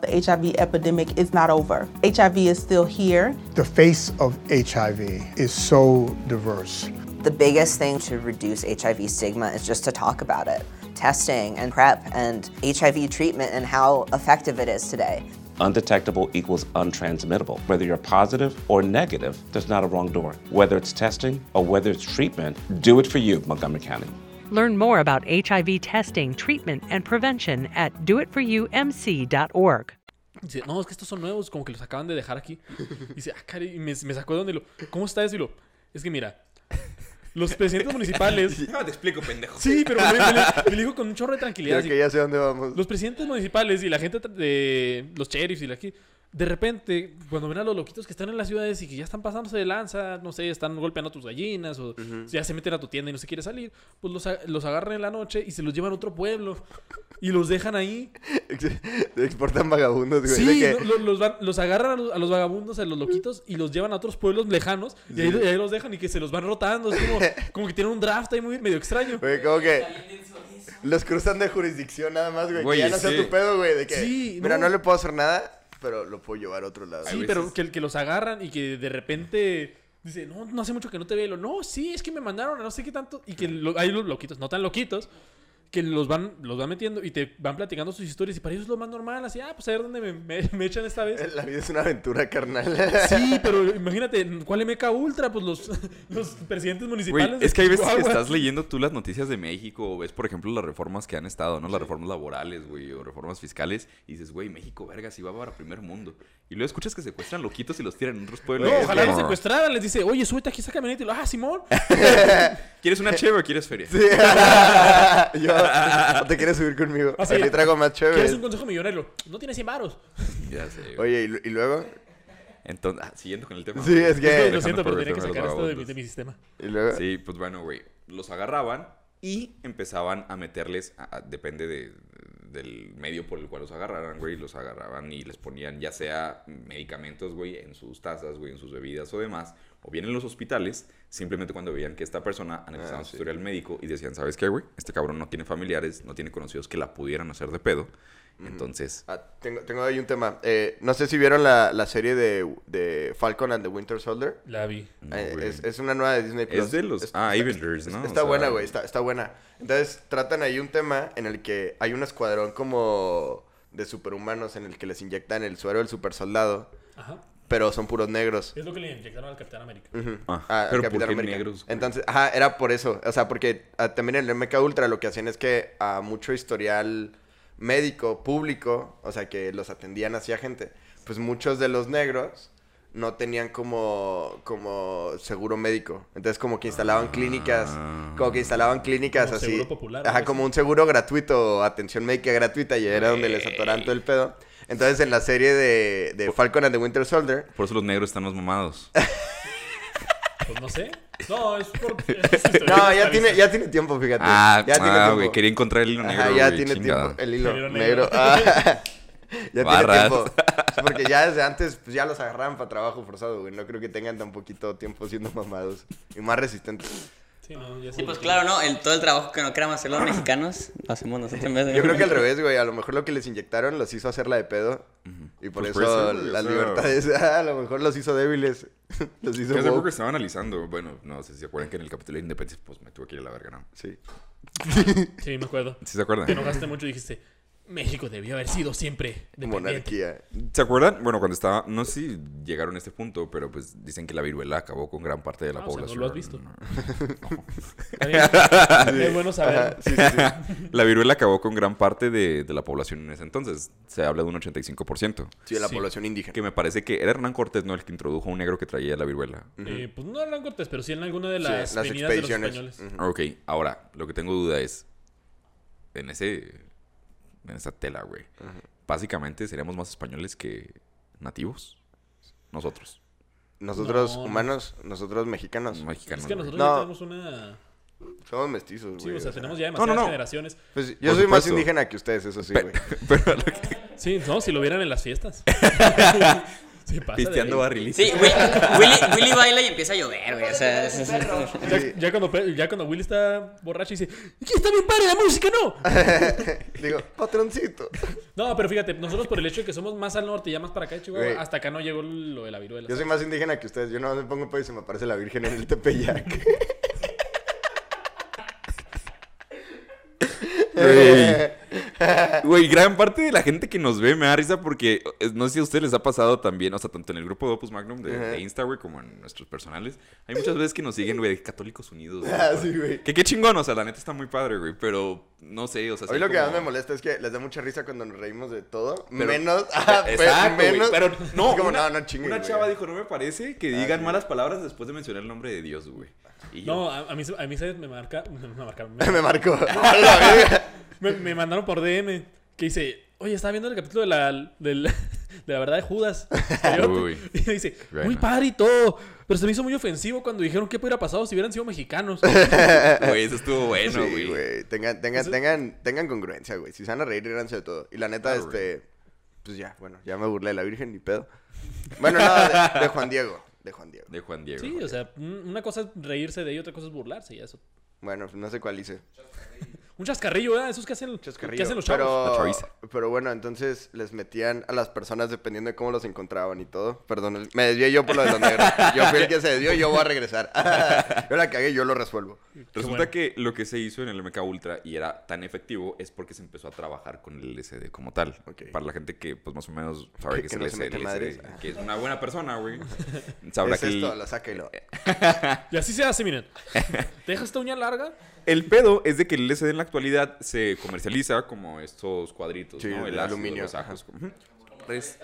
The HIV epidemic is not over. HIV is still here. The face of HIV is so diverse. The biggest thing to reduce HIV stigma is just to talk about it. Testing and PrEP and HIV treatment and how effective it is today. Undetectable equals untransmittable. Whether you're positive or negative, there's not a wrong door. Whether it's testing or whether it's treatment, do it for you, Montgomery County. Learn more about HIV testing, treatment, and prevention at doitforumc.org. Dice, no, es que estos son nuevos, como que los acaban de dejar aquí. (laughs) Dice, ah, cari, y me, me sacó de donde lo. ¿Cómo está eso? Y lo, es que mira, los presidentes municipales. No, (laughs) te explico, pendejo. Sí, pero me, me, dijo con un chorro de (laughs) tranquilidad. Creo que ya sé dónde vamos. Los presidentes municipales y la gente de los sheriffs y la aquí, de repente, cuando ven a los loquitos que están en las ciudades y que ya están pasándose de lanza, no sé, están golpeando a tus gallinas o ya se meten a tu tienda y no se quiere salir, pues los, los agarran en la noche y se los llevan a otro pueblo y los dejan ahí. Exportan vagabundos, güey. Sí, que- no, los, van- los agarran a los, a los vagabundos, a los loquitos y los llevan a otros pueblos lejanos y ahí, Sí. y ahí los dejan y que se los van rotando. Es como, (laughs) como que tienen un draft ahí muy medio extraño. Güey, como que los cruzan de jurisdicción nada más, güey. Güey, que ya no sea sí. tu pedo, güey. De que, Sí, mira, no. no. le puedo hacer nada, pero lo puedo llevar a otro lado. Sí, pero que, que los agarran y que de repente dice, no, no hace mucho que no te veo. No, sí, es que me mandaron a no sé qué tanto. Y que lo- hay los loquitos, no tan loquitos, que los van, los van metiendo y te van platicando sus historias. Y para ellos es lo más normal, así, ah, pues a ver dónde me, me- me echan esta vez. La vida es una aventura, carnal. Sí, (laughs) pero imagínate, ¿cuál MK Ultra? Pues los, (laughs) los presidentes municipales. Es que hay veces que estás leyendo tú las noticias de México o ves, por ejemplo, las reformas que han estado, ¿no? Las reformas laborales, güey, o reformas fiscales. Y dices, güey, México, verga, si va para primer mundo. Y luego escuchas que secuestran loquitos y los tiran en otros pueblos. No, ojalá los secuestraran. Les dice, oye, súbete aquí esa camioneta. Y lo, ah, Simón. (laughs) ¿Quieres una chévere o quieres feria? Sí. Yo, (laughs) ¿no te quieres subir conmigo? Así, Aquí traigo más ¿Quieres chévere. un consejo millonario? No tienes 100 varos. Ya sé, güey. Oye, ¿y, lu- y luego? Entonces, ah, siguiendo con el tema. Sí, güey. es que- (laughs) Lo siento, pero tenía que sacar esto de mi, vagabundos. de mi sistema. ¿Y luego? Sí, pues bueno, güey. Los agarraban y empezaban a meterles, a- a- depende de- del medio por el cual los agarraran, güey. Los agarraban y les ponían ya sea medicamentos, güey, en sus tazas, güey, en sus bebidas o demás. O bien en los hospitales, simplemente cuando veían que esta persona analizaban Ah, su sí. historial médico y decían, ¿sabes qué, güey? Este cabrón no tiene familiares, no tiene conocidos que la pudieran hacer de pedo. Entonces, Ah, tengo, tengo ahí un tema. Eh, no sé si vieron la, la serie de, de Falcon and the Winter Soldier. La vi. No, Eh, es, es una nueva de Disney Es Plus. de los- ah, Avengers, ¿no? Está O sea- buena, güey. Está, está buena. Entonces, tratan ahí un tema en el que hay un escuadrón como de superhumanos en el que les inyectan el suero del supersoldado. Ajá. Pero son puros negros. Es lo que le inyectaron al Capitán América. Ujú. Ah, Ah, ¿por Capitán qué América. negros, güey? Entonces, ajá, era por eso. O sea, porque ah, también en el MK Ultra lo que hacían es que a mucho historial médico, público, o sea, que los atendían hacia gente, pues muchos de los negros no tenían como, como seguro médico. Entonces, como que instalaban clínicas, como que instalaban clínicas Como así. seguro popular, Ajá, como un seguro gratuito, atención médica gratuita, y era donde les atoran todo el pedo. Entonces, en la serie de, de Falcon and the Winter Soldier, por eso los negros están más mamados. (laughs) Pues no sé. No, es por. (laughs) No, ya tiene, ya tiene tiempo, fíjate. Ah, ya tiene ah, tiempo. güey, quería encontrar el hilo negro, Ajá, ya tiene chingada. tiempo. El hilo El hilo negro. negro. Ah, (laughs) (laughs) ya Barras. tiene tiempo. Porque ya desde antes, pues ya los agarraban para trabajo forzado, güey. No creo que tengan tan poquito tiempo siendo mamados. Y más resistentes. Sí, no, ya sé Sí, pues que- claro, ¿no? El, todo el trabajo que no queramos hacer los mexicanos, lo hacemos nosotros en vez de... Yo creo que al revés, güey. A lo mejor lo que les inyectaron los hizo hacerla de pedo. Y por Pues eso las libertades, (laughs) ah, a lo mejor los hizo débiles. (laughs) los hizo Que hace poco woke. estaba analizando, bueno, no sé si se acuerdan que en el capítulo de Independencia, pues me tuve que ir a la verga, ¿no? Sí. Sí, me acuerdo. ¿Sí se acuerdan? Te enojaste mucho y dijiste: México debió haber sido siempre dependiente. Monarquía. ¿Se acuerdan? Bueno, cuando estaba, no sé si llegaron a este punto, pero pues dicen que la viruela acabó con gran parte de la Ah, o sea, no población. lo has visto. No. (laughs) (laughs) Es bueno saber. Ajá, (laughs) sí, sí, sí. La viruela acabó con gran parte de, de la población en ese entonces. Se habla de un 85%. Sí, de la Sí. población indígena. Que me parece que era Hernán Cortés, ¿no? El que introdujo a un negro que traía la viruela. Eh, pues no eran cortes, pero sí en alguna de Sí, las, las venidas de los expediciones. españoles. Ok, ahora, lo que tengo duda es. En ese. En esa tela, güey. básicamente seríamos más españoles que nativos. Nosotros. Nosotros No, no. humanos, nosotros mexicanos. Mexicanos. Es que güey. nosotros No. tenemos una. Somos mestizos, Sí, güey. o sea, o sea. tenemos ya No, no, demasiadas no. generaciones. Pues yo Por soy más supuesto. indígena que ustedes, eso sí, güey. (laughs) Pero lo que- Sí, no, si lo vieran en las fiestas. (laughs) (laughs) sí, pasa pisteando barrilito. Sí, Willy, Willy, Willy baila y empieza a llover, güey. O sea, es- es- Ya, ya cuando, ya cuando Willy está borracho y dice, "Aquí está bien padre la música, no. (laughs) Digo, patroncito. No, pero fíjate, nosotros por el hecho de que somos más al norte y ya más para acá de Chihuahua, Güey. hasta acá no llegó lo de la viruela. Yo soy más indígena que ustedes. Yo no me pongo pedo y se me aparece la Virgen en el Tepeyac. (laughs) Güey, gran parte de la gente que nos ve me da risa porque no sé si a ustedes les ha pasado también, o sea, tanto en el grupo de Opus Magnum de, de Insta, güey, como en nuestros personales. Hay muchas veces que nos siguen, güey, de Católicos Unidos. (laughs) Ah, sí, güey. Que qué chingón, o sea, la neta está muy padre, güey, pero no sé, o sea, Hoy lo que más me molesta es que les da mucha risa cuando nos reímos de todo. Pero- menos. (laughs) ah, pe- Exacto, menos. pero no, (laughs) Es como, una, no, no chinguen, una güey. chava dijo, no me parece que Ah, digan malas palabras después de mencionar el nombre de Dios, güey. No, a, a mí, se- a mí ¿sabes? me marca, me marca, Me marcó. Me, me mandaron por DM que dice, oye, estaba viendo el capítulo de la, (laughs) de la verdad de Judas. Uy. y dice, muy padre y todo, pero se me hizo muy ofensivo cuando dijeron que hubiera pasado si hubieran sido mexicanos. (laughs) güey, eso estuvo bueno, Sí, güey. güey. Tengan, tengan, Eso- tengan, tengan congruencia, güey. Si se van a reír, ríanse de todo. Y la neta, Claro, este. Pues ya, bueno, ya me burlé de la Virgen, ni pedo. Bueno, no, de, de Juan Diego. De Juan Diego. De Juan Diego. sí, Juan o sea, un- una cosa es reírse de ella, otra cosa es burlarse y eso. Bueno, no sé cuál hice. Un chascarrillo, ¿verdad? Esos que hacen, Chascarrillo. que hacen los chavos. La Pero, bueno, entonces les metían a las personas dependiendo de cómo los encontraban y todo. Perdón, me desvié yo por lo de los negros. Yo fui el que se desvió, yo voy a regresar. (laughs) yo la cagué, yo lo resuelvo. Resulta bueno. que lo que se hizo en el MK Ultra y era tan efectivo es porque se empezó a trabajar con el LSD como tal. Ok. Para la gente que pues más o menos sabe Que- que, que es el LSD, que es una buena persona, güey. (laughs) Sabrá es que el, esto, lo saca y lo... Y así se hace, miren. (laughs) ¿Te dejas esta uña larga? El pedo es de que el LSD en la actualidad se comercializa como estos cuadritos, Sí, ¿no? El ácido, aluminio, los ajos. Res-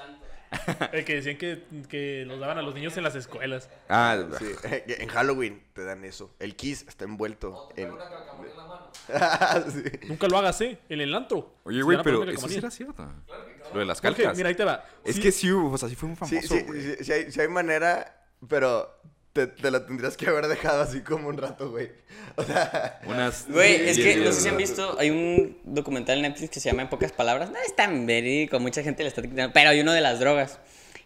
El que decían que, que los daban a los niños en las escuelas. Ah, Sí, (laughs) (laughs) en Halloween te dan eso. El kiss está envuelto en... (laughs) Sí. Nunca lo hagas, ¿eh? En el antro. Oye, güey, pero eso sí era cierto. Lo de las Jorge, calcas. mira, ahí te va. Es Sí, que sí, o sea, sí fue un famoso, sí, sí hay, sí hay manera, pero te, te la tendrías que haber dejado así como un rato, güey. (laughs) O sea... Unas Güey, es que no sé si han visto, hay un documental en Netflix que se llama En pocas palabras. No es tan verídico, mucha gente le está criticando, pero hay uno de las drogas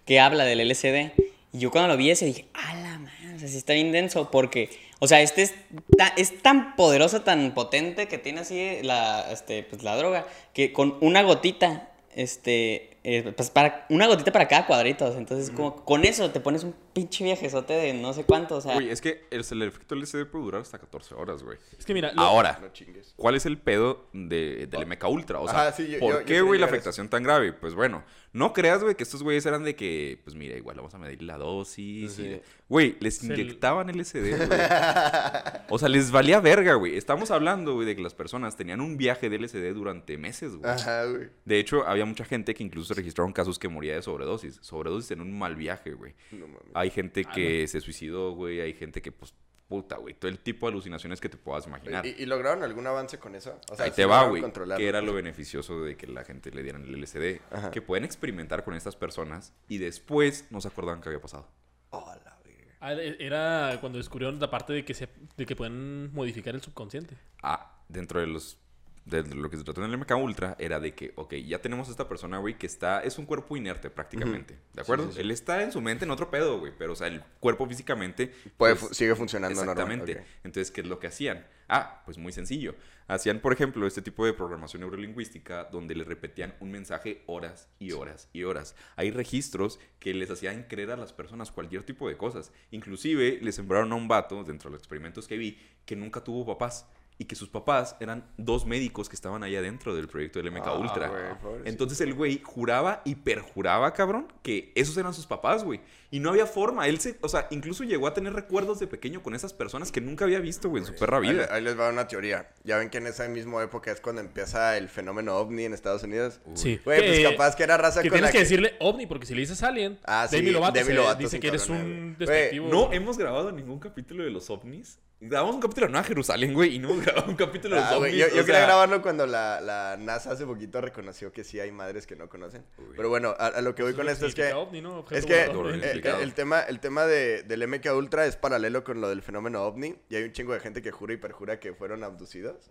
que habla del LSD. Y yo cuando lo vi ese dije, a la madre, o sea, sí está bien denso porque, o sea, este es, ta- es tan poderoso, tan potente que tiene así la, este, pues, la droga, que con una gotita, este, eh, pues para, una gotita para cada cuadrito, entonces como, con eso te pones un pinche viajezote de no sé cuánto, o sea... Güey, es que el, el efecto LSD puede durar hasta 14 horas, güey. Es que mira, lo- Ahora, No chingues. ¿cuál es el pedo de, del MK Ultra? O sea, Ajá, sí, yo- yo- ¿por yo qué, güey, la afectación tan grave? Pues bueno, no creas, güey, que estos güeyes eran de que, pues mira, igual vamos a medir la dosis. Sí. y- Güey, les el- inyectaban LSD, güey. (laughs) O sea, les valía verga, güey. Estamos hablando, güey, de que las personas tenían un viaje de LSD durante meses, güey. Ajá, güey. De hecho, había mucha gente que incluso se registraron casos que moría de sobredosis. Sobredosis en un mal viaje, güey. No mames. Hay gente que se suicidó, güey. Hay gente que, pues, puta, güey. Todo el tipo de alucinaciones que te puedas imaginar. ¿Y, y lograron algún avance con eso? O sea, Ahí te va, güey. Que era lo beneficioso de que la gente le dieran el LSD. Ajá. Que pueden experimentar con estas personas y después no se acordaban que había pasado. Oh, la verga. Ah, e- Era cuando descubrieron la parte de que, se, de que pueden modificar el subconsciente. Ah, dentro de los de lo que se trató en el MK Ultra era de que, ok, ya tenemos a esta persona, güey, que está, es un cuerpo inerte prácticamente, ¿de acuerdo? sí, sí. Él está en su mente en otro pedo, güey, pero, o sea, el cuerpo físicamente... Puede pues, fu- sigue funcionando normal, Exactamente. ok. Entonces, ¿qué es lo que hacían? Ah, pues muy sencillo. Hacían, por ejemplo, este tipo de programación neurolingüística donde le repetían un mensaje horas y horas y horas. Hay registros que les hacían creer a las personas cualquier tipo de cosas. Inclusive, le sembraron a un vato, dentro de los experimentos que vi, que nunca tuvo papás. Y que sus papás eran dos médicos que estaban ahí adentro del proyecto del MK Ah, Ultra. Entonces el güey juraba y perjuraba, cabrón, que esos eran sus papás, güey. Y no había forma. Él se, o sea, incluso llegó a tener recuerdos de pequeño con esas personas que nunca había visto, güey, en su perra vida. ahí les va una teoría. Ya ven que en esa misma época es cuando empieza el fenómeno ovni en Estados Unidos. Sí. Güey, pues capaz que era raza Que con tienes la que decirle ovni, porque si le dices alien, Ah, sí, Demi Lovato, Demi se- Lovato es dice que eres un despectivo. No hemos grabado ningún capítulo de los ovnis Grabamos un capítulo de Nueva Jerusalén, güey, y no grabamos un capítulo de Ah, güey, zombies. yo quería sea, grabarlo cuando la, la NASA hace poquito reconoció que sí hay madres que no conocen. Pero bueno, a, a lo que voy con esto es que... ovni, ¿no? Es que eh, identificado. el, tema, el tema de, del MK Ultra es paralelo con lo del fenómeno ovni. Y hay un chingo de gente que jura y perjura que fueron abducidos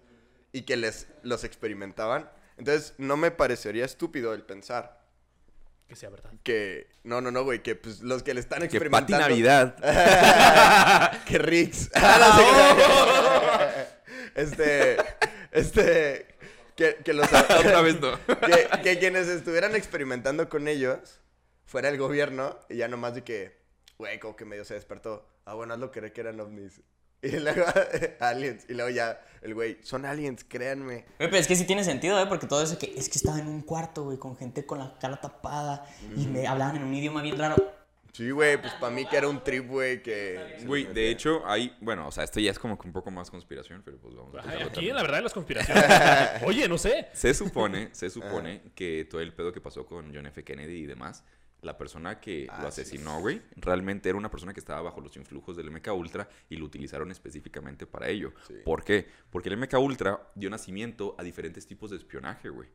y que les los experimentaban. Entonces, no me parecería estúpido el pensar Que sea verdad. que... No, no, no, güey, que pues, los que le están Que Pati experimentando... Navidad. (laughs) que Rix. (laughs) Ah, este... Este... Que, que los... (laughs) Otra vez no. que, que quienes estuvieran experimentando con ellos fuera el gobierno y ya nomás de que, güey, como que medio se despertó. Ah, bueno, hazlo creer que eran ovnis. Y luego, (laughs) aliens. Y luego ya, el güey, son aliens, créanme. Güey, pero es que sí tiene sentido, ¿eh? Porque todo eso que es que estaba en un cuarto, güey, con gente con la cara tapada y me hablaban en un idioma bien raro. Sí, güey, pues para mí que era un trip, güey, que... Güey, de hecho, hay. Bueno, o sea, esto ya es como que un poco más conspiración, pero pues vamos a Ay, Aquí la verdad de las conspiraciones. (laughs) Oye, no sé. Se supone, se (laughs) supone que todo el pedo que pasó con John F. Kennedy y demás, la persona que Ah, lo asesinó, güey, realmente era una persona que estaba bajo los influjos del MK Ultra y lo utilizaron específicamente para ello. ¿Por qué? Porque el MK Ultra dio nacimiento a diferentes tipos de espionaje, güey.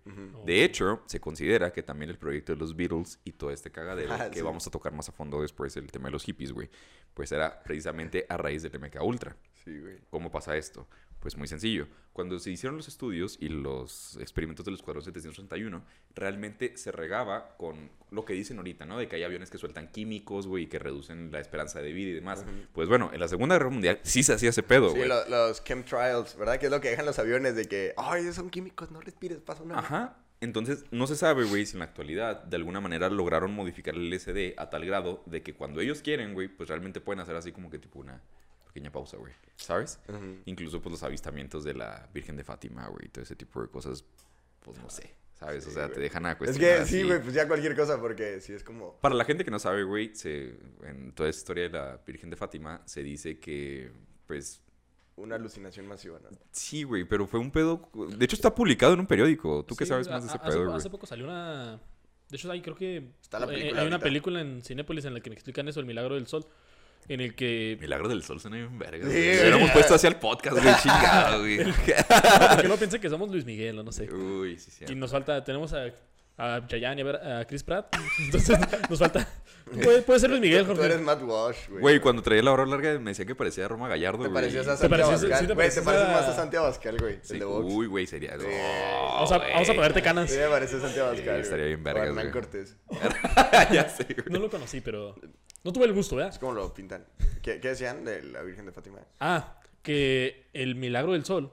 De hecho, se considera que también el proyecto de los Beatles y todo este cagadero Ah, que sí. vamos a tocar más a fondo después, el tema de los hippies, güey, pues era precisamente a raíz del MK Ultra. Sí, güey. ¿Cómo pasa esto? Pues muy sencillo. Cuando se hicieron los estudios y los experimentos del Escuadrón 761, realmente se regaba con lo que dicen ahorita, ¿no? De que hay aviones que sueltan químicos, güey, y que reducen la esperanza de vida y demás. Pues bueno, en la Segunda Guerra Mundial sí se hacía ese pedo, Sí, güey. lo- los chemtrails, ¿verdad? Que es lo que dejan los aviones de que, ay, son químicos, no respires, pasa una... Ajá. Entonces, no se sabe, güey, si en la actualidad de alguna manera lograron modificar el LSD a tal grado de que cuando ellos quieren, güey, pues realmente pueden hacer así como que tipo una pequeña pausa, güey. ¿Sabes? Incluso pues los avistamientos de la Virgen de Fátima, güey, todo ese tipo de cosas, pues no sé, ¿sabes? o sea, te dejan a Es cuestionar que sí, güey, pues ya cualquier cosa, porque sí es como... Para la gente que no sabe, güey, se, en toda esa historia de la Virgen de Fátima se dice que, pues, Una alucinación masiva, ¿no? sí, güey, pero fue un pedo... De hecho, está publicado en un periódico. ¿Tú qué sabes a- más de ese a- hace, pedo, güey? hace poco salió una. De hecho, ahí creo que. Está la eh, película Hay una película en Cinépolis en la que me explican eso, El Milagro del Sol. En el que. Milagro del Sol suena bien verga. Sí, güey. hubiéramos puesto hacia el podcast, güey, chingado, güey. (laughs) Porque no (laughs) pensé que somos Luis Miguel, o no sé. Uy, sí, sí. Y nos falta. Tenemos a. A Chayanne y a, ver, a Chris Pratt. (laughs) Entonces nos falta. Puede, puede ser Luis Miguel, Tú Jorge. eres Matt Walsh, güey. Güey, cuando traía la barba larga me decía que parecía Roma Gallardo, Te güey. parecías a ¿Te Santiago sí Abascal. te Güey, te pareces a- más a Santiago Abascal, güey. Sí, el de Vox. uy, güey, sería... Sí. Vamos a, vamos a ponerte canas. Sí, me parece Santiago Sí, Abascal. estaría bien vergas, O Hernán. Cortés. ya sé, güey. No lo conocí, pero. No tuve el gusto, ¿verdad? Es como lo pintan. ¿Qué, qué decían de la Virgen de Fátima? Ah, que el milagro del sol.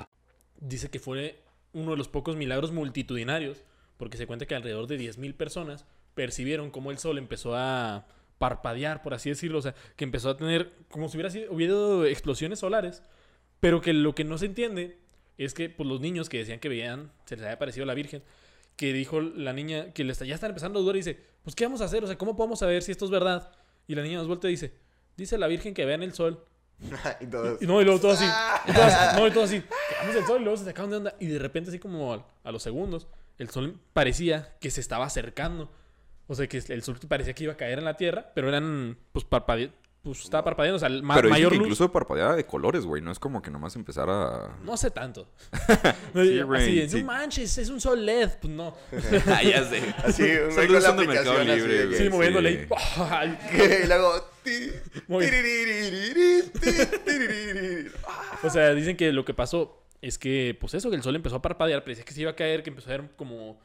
Dice que fue uno de los pocos milagros multitudinarios, porque se cuenta que alrededor de 10.000 personas percibieron cómo el sol empezó a parpadear, por así decirlo, o sea, que empezó a tener, como si hubiera sido, hubiera explosiones solares, pero que lo que no se entiende es que pues, los niños que decían que veían, se les había parecido la Virgen, que dijo la niña que le está, ya están empezando a dudar y dice, pues ¿qué vamos a hacer? O sea, ¿cómo podemos saber si esto es verdad? Y la niña nos vuelve y dice, dice la Virgen que vean el sol. (laughs) y todos. Y no, y luego todo así. y todo así, no, y todo así. Veamos el sol y luego se sacaron de onda. Y de repente, así como a, a los segundos, el sol parecía que se estaba acercando. O sea, que el sol parecía que iba a caer en la tierra, pero eran, pues, parpade pues estaba parpadeando. O sea, el ma- Pero mayor que luz. incluso parpadeaba de colores, güey. No es como que nomás empezara... No sé tanto. (laughs) (laughs) Sí, así, güey, no sí. manches, es un sol LED. Pues no. (laughs) Ah, ya sé. Así, un luces de Mercado Libre, güey. Sí, moviéndole sí. ahí. Y luego... O sea, dicen que lo que pasó es que, pues eso, que el sol empezó a parpadear, parecía que se iba a caer, que empezó a ver como...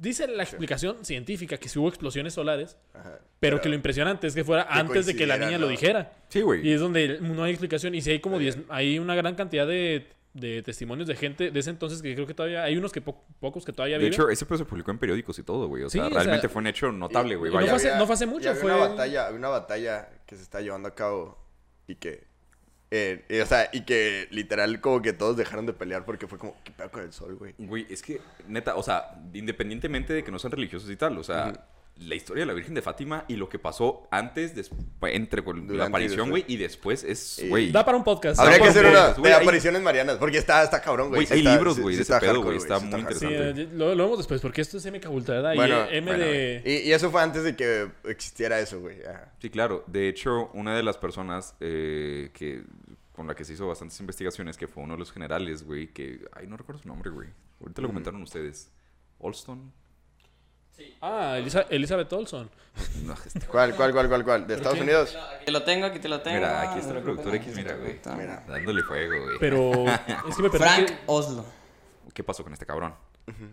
Dice la explicación científica que sí hubo explosiones solares, Ajá. pero, que lo impresionante es que fuera que antes de que la niña lo dijera. Sí, güey. Y es donde no hay explicación. Y si hay como 10, hay una gran cantidad de, de testimonios de gente de ese entonces que creo que todavía, hay unos que po- pocos que todavía De viven. hecho, ese pedo se publicó en periódicos y todo, güey. O Sí, sea, o realmente sea, fue un hecho notable, güey. no no fue hace mucho, y había fue una batalla, había una batalla que se está llevando a cabo y que Eh, y, o sea, y que literal como que todos dejaron de pelear porque fue como, ¿qué pedo con el sol, güey? Güey, es que, neta, o sea, independientemente de que no sean religiosos y tal, o sea. La historia de la Virgen de Fátima y lo que pasó antes, después, entre la aparición, güey, y después es, güey. Da para un podcast. Habría que hacer un una de hay- apariciones marianas, porque está, está cabrón, güey. Sí hay está- libros, sí- güey, sí de ese está pedo, güey, está muy hardcore. Sí, interesante. eh, lo, lo vemos después, porque esto es MK Ultra, ¿verdad? Bueno, y M bueno, de... Y, y eso fue antes de que existiera eso, güey. Sí, claro. De hecho, una de las personas eh, que con la que se hizo bastantes investigaciones, que fue uno de los generales, güey, que... Ay, no recuerdo su nombre, güey. Ahorita lo comentaron ustedes. ¿Olston? Ah, Elisa- Elizabeth Olson. No, este- ¿Cuál, cuál, cuál, cuál, cuál? ¿De Estados qué? Unidos? Aquí te lo tengo, aquí te lo tengo. Mira, aquí está el te productor X, mira, güey. Mira. Dándole fuego, güey. Pero (laughs) es que me Frank que- Oslo. ¿Qué pasó con este cabrón?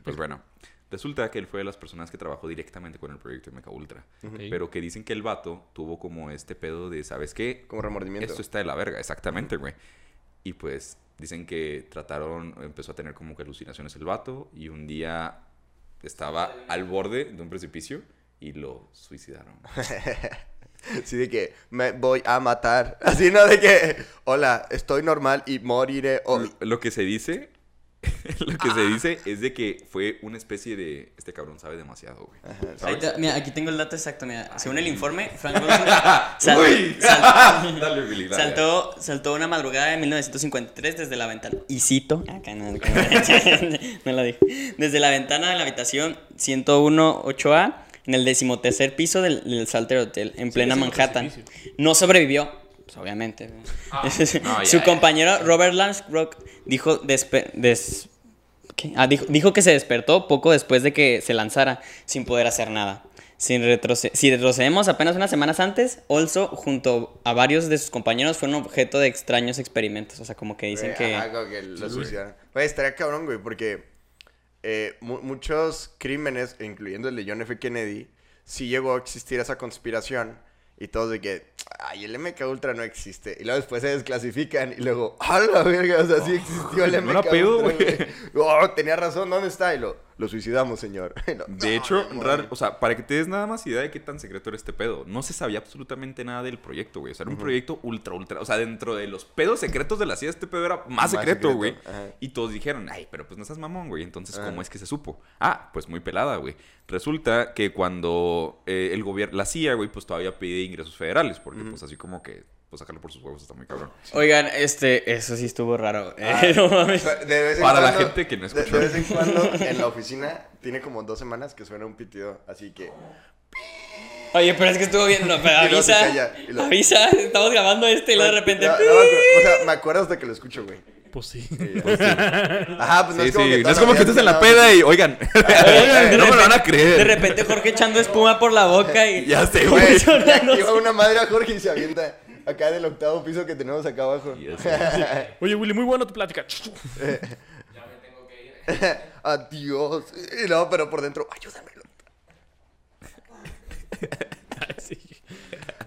Pues bueno, resulta que él fue de las personas que trabajó directamente con el proyecto de Mecha Ultra. Ok. Pero que dicen que el vato tuvo como este pedo de, ¿sabes qué? Como remordimiento. Esto está de la verga, exactamente, güey. Y pues dicen que trataron, empezó a tener como que alucinaciones el vato y un día estaba al borde de un precipicio y lo suicidaron. (laughs) Sí, de que me voy a matar. (laughs) Así, ¿no? De que, hola, estoy normal y moriré hoy. Lo que se dice, (laughs) lo que se dice es de que fue una especie de, este cabrón sabe demasiado, güey. Ahí ¿Sabes? te- mira, aquí tengo el dato exacto. Mira, según el informe, Frank (laughs) sal- Uy. sal- (laughs) Dale, Billy, dale. saltó, saltó una madrugada de 1953 desde la ventana. Y cito. Acá no, no lo dije. Desde la ventana de la habitación 101 8A en el decimotercer piso del, del Salter Hotel en plena Manhattan. No sobrevivió. Pues obviamente. (laughs) no, ya, Su ya. compañero Robert Lansbrook dijo despe- des- ¿qué? Ah, dijo, dijo que se despertó poco después de que se lanzara, sin poder hacer nada. Sin retroce- si retrocedemos apenas unas semanas antes, Olso, junto a varios de sus compañeros, fueron objeto de extraños experimentos. O sea, como que dicen que... ajá, como que lo suicidaron. Estaría cabrón, güey, porque eh, mu- muchos crímenes, incluyendo el de John F. Kennedy, sí llegó a existir esa conspiración. Y todos de que, ay, el MK Ultra no existe. Y luego después se desclasifican y luego, ¡a la verga! O sea, sí existió el no MK pedo, Ultra, güey. güey. Oh, tenía razón, ¿dónde está? Y lo, lo suicidamos, señor. (laughs) Lo, De "No, hecho, no, rar- o sea, para que te des nada más idea de qué tan secreto era este pedo, no se sabía absolutamente nada del proyecto, güey. O sea, era un proyecto ultra, ultra. O sea, dentro de los pedos secretos de la CIA, este pedo era más, Más secreto, güey. Y todos dijeron, ay, pero pues no estás mamón, güey. Entonces, Ajá. ¿cómo es que se supo? Ah, pues muy pelada, güey. Resulta que cuando eh, el gobierno, la CIA, güey, pues todavía pide ingresos federales, porque pues así como que, pues sacarlo por sus huevos está muy cabrón. Oigan, este, eso sí estuvo raro. Eh, Ah, (laughs) no mames. de vez en Para la cuando- gente que no escuchó. De, vez en cuando en la oficina tiene como dos semanas que suena un pitido. Así que. Oye, pero es que estuvo bien. No, pero Y luego se avisa. calla, y luego- Avisa. Estamos grabando este y luego de repente. No, no o sea, (laughs) me acuerdo hasta que lo escucho, güey. Pues sí. Y ya. Ajá, pues no Sí, es como sí, que no es como que estés en la peda y, oigan, (laughs) de (laughs) no me lo van a repente- creer. De repente Jorge echando espuma por la boca y. Ya sé, (laughs) Güey, güey. le activa una madre a Jorge y se avienta acá del octavo piso que tenemos acá abajo. Ya. Oye, Willy, muy bueno tu plática. Adiós. Y no, pero por dentro, ayúdame. Sí.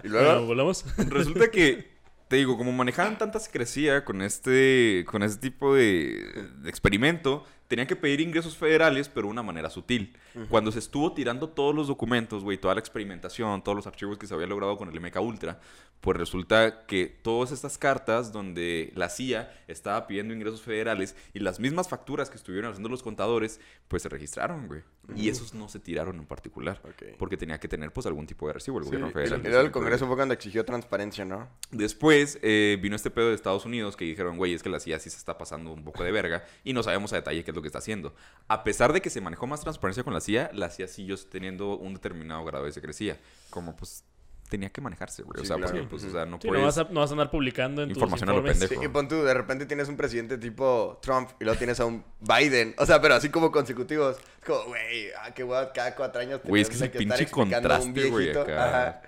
Y Bueno, luego. volvamos. Resulta que, te digo, como manejaban tanta secrecía con este, con este tipo de, de experimento, tenían que pedir ingresos federales, pero de una manera sutil. Cuando se estuvo tirando todos los documentos, güey, toda la experimentación, todos los archivos que se había logrado con el MK Ultra, pues resulta que todas estas cartas donde la CIA estaba pidiendo ingresos federales y las mismas facturas que estuvieron haciendo los contadores, pues se registraron, güey. Y esos no se tiraron en particular, Ok. porque tenía que tener, pues, algún tipo de recibo el Sí, gobierno federal. luego el Congreso fue cuando exigió transparencia, ¿no? Después eh, vino este pedo de Estados Unidos que dijeron, güey, es que la CIA sí se está pasando un poco de verga y no sabemos a detalle qué es lo que está haciendo. A pesar de que se manejó más transparencia con la CIA, la CIA siguió teniendo un determinado grado de secrecía. Como pues tenía que manejarse, güey. o Sí, sea, claro. porque pues, o sea, no Sí, no, puedes... vas a, no vas a andar publicando en Información tus a lo informes. pendejo. Sí, y pon tú, de repente tienes un presidente tipo Trump y luego tienes a un Biden. O sea, pero así como consecutivos. Es como, güey, ah, qué guay, cada cuatro años Güey, es que es el pinche explicando a un contraste, güey, viejito. acá. Ajá.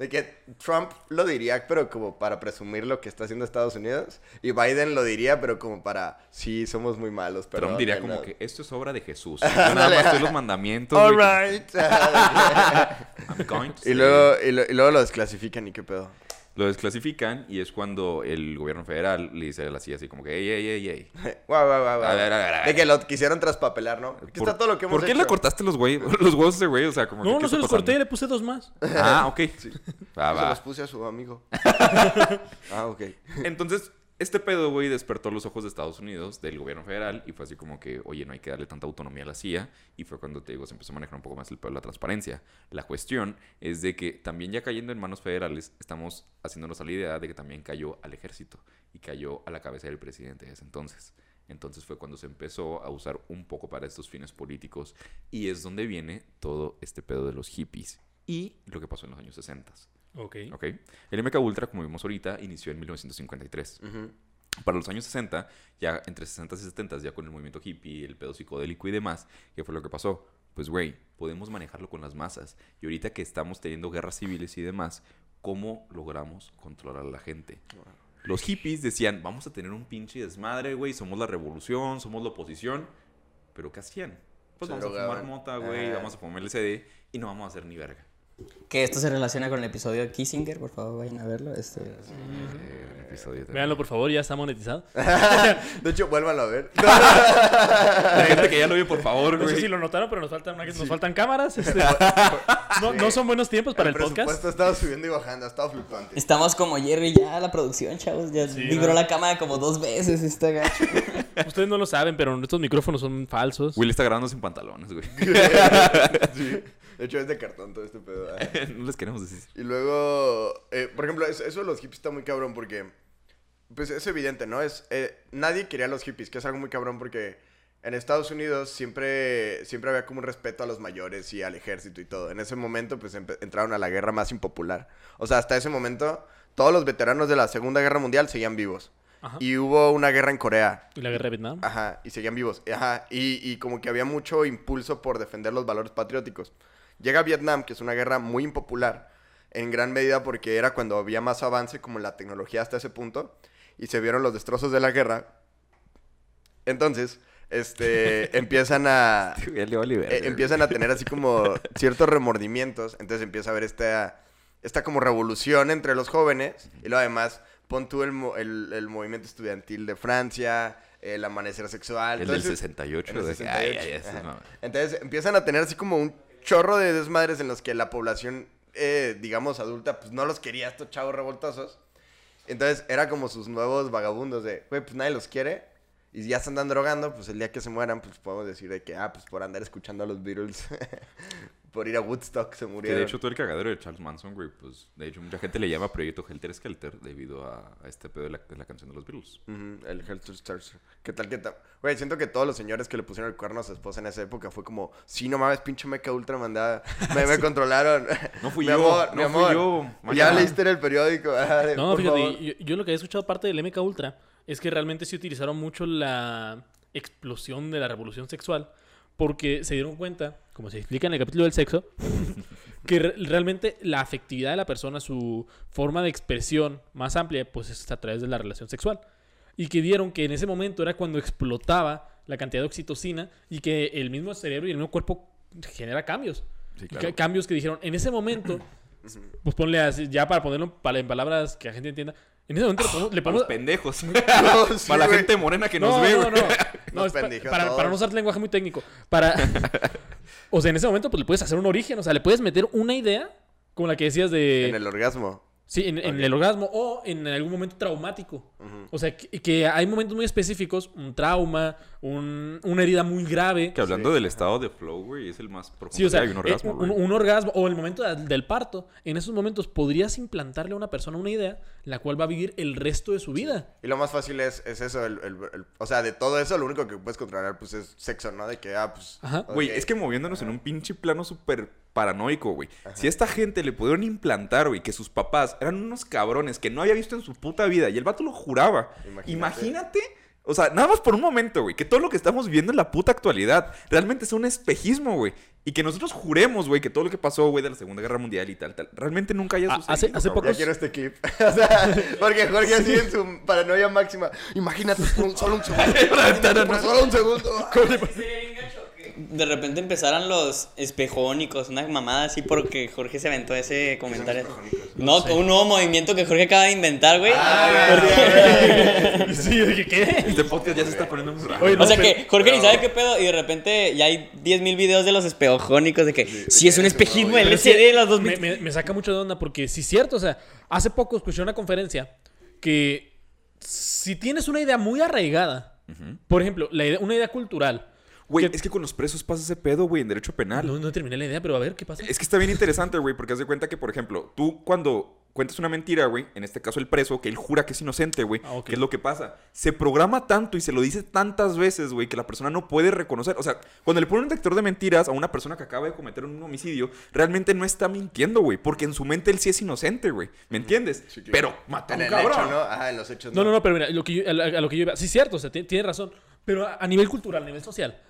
De que Trump lo diría, pero como para presumir lo que está haciendo Estados Unidos. Y Biden lo diría, pero como para, sí, somos muy malos. Pero Trump diría como que esto es obra de Jesús. (laughs) Yo nada más estoy los mandamientos. All right. (laughs) I'm going to y, luego, y, lo- y luego lo desclasifican y qué pedo. Lo desclasifican y es cuando el gobierno federal le dice a la CIA así como que, ey, ey, ey, ey. (laughs) Guau, guau, guau. A ver, a ver, a ver. De que lo quisieron traspapelar, ¿no? Aquí ¿Por, está todo lo que hemos ¿por qué hecho. le cortaste los, güey, (laughs) los huevos a ese güey? O sea, como que, No, ¿qué no se está los corté, le puse dos más. Ah, ok. Va, Se va. los puse a su amigo. (laughs) ah, ok. Entonces, este pedo, güey, despertó los ojos de Estados Unidos, del gobierno federal, y fue así como que, oye, no hay que darle tanta autonomía a la CIA, y fue cuando, te digo, se empezó a manejar un poco más el pedo de la transparencia. La cuestión es de que también ya cayendo en manos federales, estamos haciéndonos a la idea de que también cayó al ejército, y cayó a la cabeza del presidente de ese entonces. Entonces fue cuando se empezó a usar un poco para estos fines políticos, y es donde viene todo este pedo de los hippies, y lo que pasó en los años 60. Ok. Ok. El MK Ultra, como vimos ahorita, inició en 1953. Para los años 60, ya entre 60 y 70, ya con el movimiento hippie, el pedo psicodélico y demás, ¿qué fue lo que pasó? Pues, güey, podemos manejarlo con las masas. Y ahorita que estamos teniendo guerras civiles y demás, ¿cómo logramos controlar a la gente? Los hippies decían, vamos a tener un pinche desmadre, güey, somos la revolución, somos la oposición. ¿Pero qué hacían? Pues Se vamos a fumar mota, güey, Ah. vamos a fumar LCD y no vamos a hacer ni verga. Que esto se relaciona con el episodio de Kissinger, por favor, vayan a verlo. Este... Eh, episodio Véanlo, por favor, ya está monetizado. (laughs) De hecho, vuélvanlo a ver. (laughs) La gente que ya lo vio, por favor, No sé güey. si lo notaron, pero nos faltan, nos faltan cámaras. este. (laughs) no, no son buenos tiempos para el, podcast. presupuesto ha estado subiendo y bajando, ha estado fluctuante. Estamos como Jerry ya, la producción, chavos. Ya Sí, vibró ¿no? la cámara como dos veces esta gacho. Ustedes no lo saben, pero nuestros micrófonos son falsos. Will está grabando sin pantalones, güey. Sí. De hecho, es de cartón todo este pedo. (laughs) no les queremos decir. Y luego, eh, por ejemplo, eso, eso de los hippies está muy cabrón porque, pues es evidente, ¿no? Es, eh, nadie quería a los hippies, que es algo muy cabrón porque en Estados Unidos siempre, siempre había como un respeto a los mayores y al ejército y todo. En ese momento, pues entraron a la guerra más impopular. O sea, hasta ese momento, todos los veteranos de la Segunda Guerra Mundial seguían vivos. Ajá. Y hubo una guerra en Corea. ¿Y la guerra de Vietnam? Ajá, y seguían vivos. Ajá, y, y como que había mucho impulso por defender los valores patrióticos. Llega Vietnam, que es una guerra muy impopular, en gran medida porque era cuando había más avance como en la tecnología hasta ese punto, y se vieron los destrozos de la guerra. Entonces, este, (laughs) empiezan a... Eh, empiezan a tener así como (laughs) ciertos remordimientos, entonces empieza a haber esta, esta como revolución entre los jóvenes, y luego además pon tú el, el, el movimiento estudiantil de Francia, el amanecer sexual. El del entonces- 68, en el de que, 68, ay, ay, eso ajá. no. Entonces empiezan a tener así como un chorro de desmadres en los que la población, eh, digamos, adulta, pues no los quería estos chavos revoltosos. Entonces era como sus nuevos vagabundos de, güey, pues nadie los quiere. Y ya se andan drogando, pues el día que se mueran, pues podemos decir de que, ah, pues por andar escuchando a los Beatles, (laughs) por ir a Woodstock se Que murieron. de hecho todo el cagadero de Charles Manson, güey, pues de hecho mucha gente le llama Proyecto Helter Skelter debido a, a este pedo de la, de la canción de los Beatles. El Helter Skelter. ¿Qué tal, qué tal? Güey, siento que todos los señores que le pusieron el cuerno a su esposa en esa época fue como, sí, no mames, pinche meca ultra mandada. (laughs) Me, me controlaron. No fui (laughs) mi yo, amor, mi no fui yo. Ya leíste en el periódico. (laughs) No, fíjate, yo lo que he escuchado parte del MK Ultra es que realmente sí utilizaron mucho la explosión de la revolución sexual porque se dieron cuenta, como se explica en el capítulo del sexo, (laughs) que re- realmente la afectividad de la persona, su forma de expresión más amplia, pues es a través de la relación sexual. Y que vieron que en ese momento era cuando explotaba la cantidad de oxitocina y que el mismo cerebro y el mismo cuerpo genera cambios. Sí, claro. cambios que dijeron, en ese momento, pues ponle así, ya para ponerlo en palabras que la gente entienda, en ese momento le ponemos... le Para los ponemos- pendejos. (laughs) No, sí, Para la gente morena que no, nos ve, no, no, (laughs) no, es pa- para, para no usar lenguaje muy técnico. Para... (laughs) o sea, en ese momento pues le puedes hacer un origen, o sea, le puedes meter una idea como la que decías de... En el orgasmo. Sí, en, en el orgasmo o en algún momento traumático. O sea, que, que hay momentos muy específicos, un trauma, un- una herida muy grave. Que hablando del estado de flow, güey, es el más profundo. Sí, o sea, que hay un orgasmo, eh, güey. un, un orgasmo o el momento de- del parto, en esos momentos podrías implantarle a una persona una idea la cual va a vivir el resto de su vida. Y lo más fácil es, es eso, el, el- el- o sea, de todo eso lo único que puedes controlar pues es sexo, ¿no? De que, ah, pues... Ajá. Güey, es que moviéndonos en un pinche plano súper paranoico, güey. Si a esta gente le pudieron implantar, güey, que sus papás eran unos cabrones que no había visto en su puta vida y el vato lo juraba. Imagínate. Imagínate. O sea, nada más por un momento, güey, que todo lo que estamos viendo en la puta actualidad realmente es un espejismo, güey. Y que nosotros juremos, güey, que todo lo que pasó, güey, de la Segunda Guerra Mundial y tal, tal, realmente nunca haya Ah, sucedido. hace- hace poco- Ya quiero este clip. (laughs) o sea, porque Jorge así en su paranoia máxima. Imagínate solo un segundo. (laughs) Solo un segundo. (laughs) de repente empezaran los espejónicos, una mamada así porque Jorge se aventó ese comentario. No, un nuevo movimiento que Jorge acaba de inventar, güey. (laughs) Sí, oye, ¿qué? Este podcast ya se está poniendo muy raro. Oye, no, o sea pero- que Jorge ni sabe qué pedo y de repente ya hay 10.000 videos de los espejónicos de que si es un espejismo que LCD de los dos me, me- me saca mucho de onda porque sí es cierto, o sea, hace poco escuché una conferencia que si tienes una idea muy arraigada, por ejemplo, la idea- una idea cultural. Güey, es que con los presos pasa ese pedo, güey, en derecho penal. No, no terminé la idea, pero a ver qué pasa. Es que está bien interesante, güey, porque haz de cuenta que, por ejemplo, tú cuando cuentas una mentira, güey, en este caso el preso, que él jura que es inocente, güey, Ah. ¿qué es lo que pasa? Se programa tanto y se lo dice tantas veces, güey, que la persona no puede reconocer. O sea, cuando le ponen un detector de mentiras a una persona que acaba de cometer un homicidio, realmente no está mintiendo, güey, porque en su mente él sí es inocente, güey. ¿Me entiendes? Pero mató a En un el cabrón. hecho, ¿no? Ajá, en los hechos. No, no, no, pero mira, lo que yo- a, lo- a lo que yo iba. Sí, es cierto, o sea, ti- tiene razón. Pero a, a nivel cultural, a nivel social,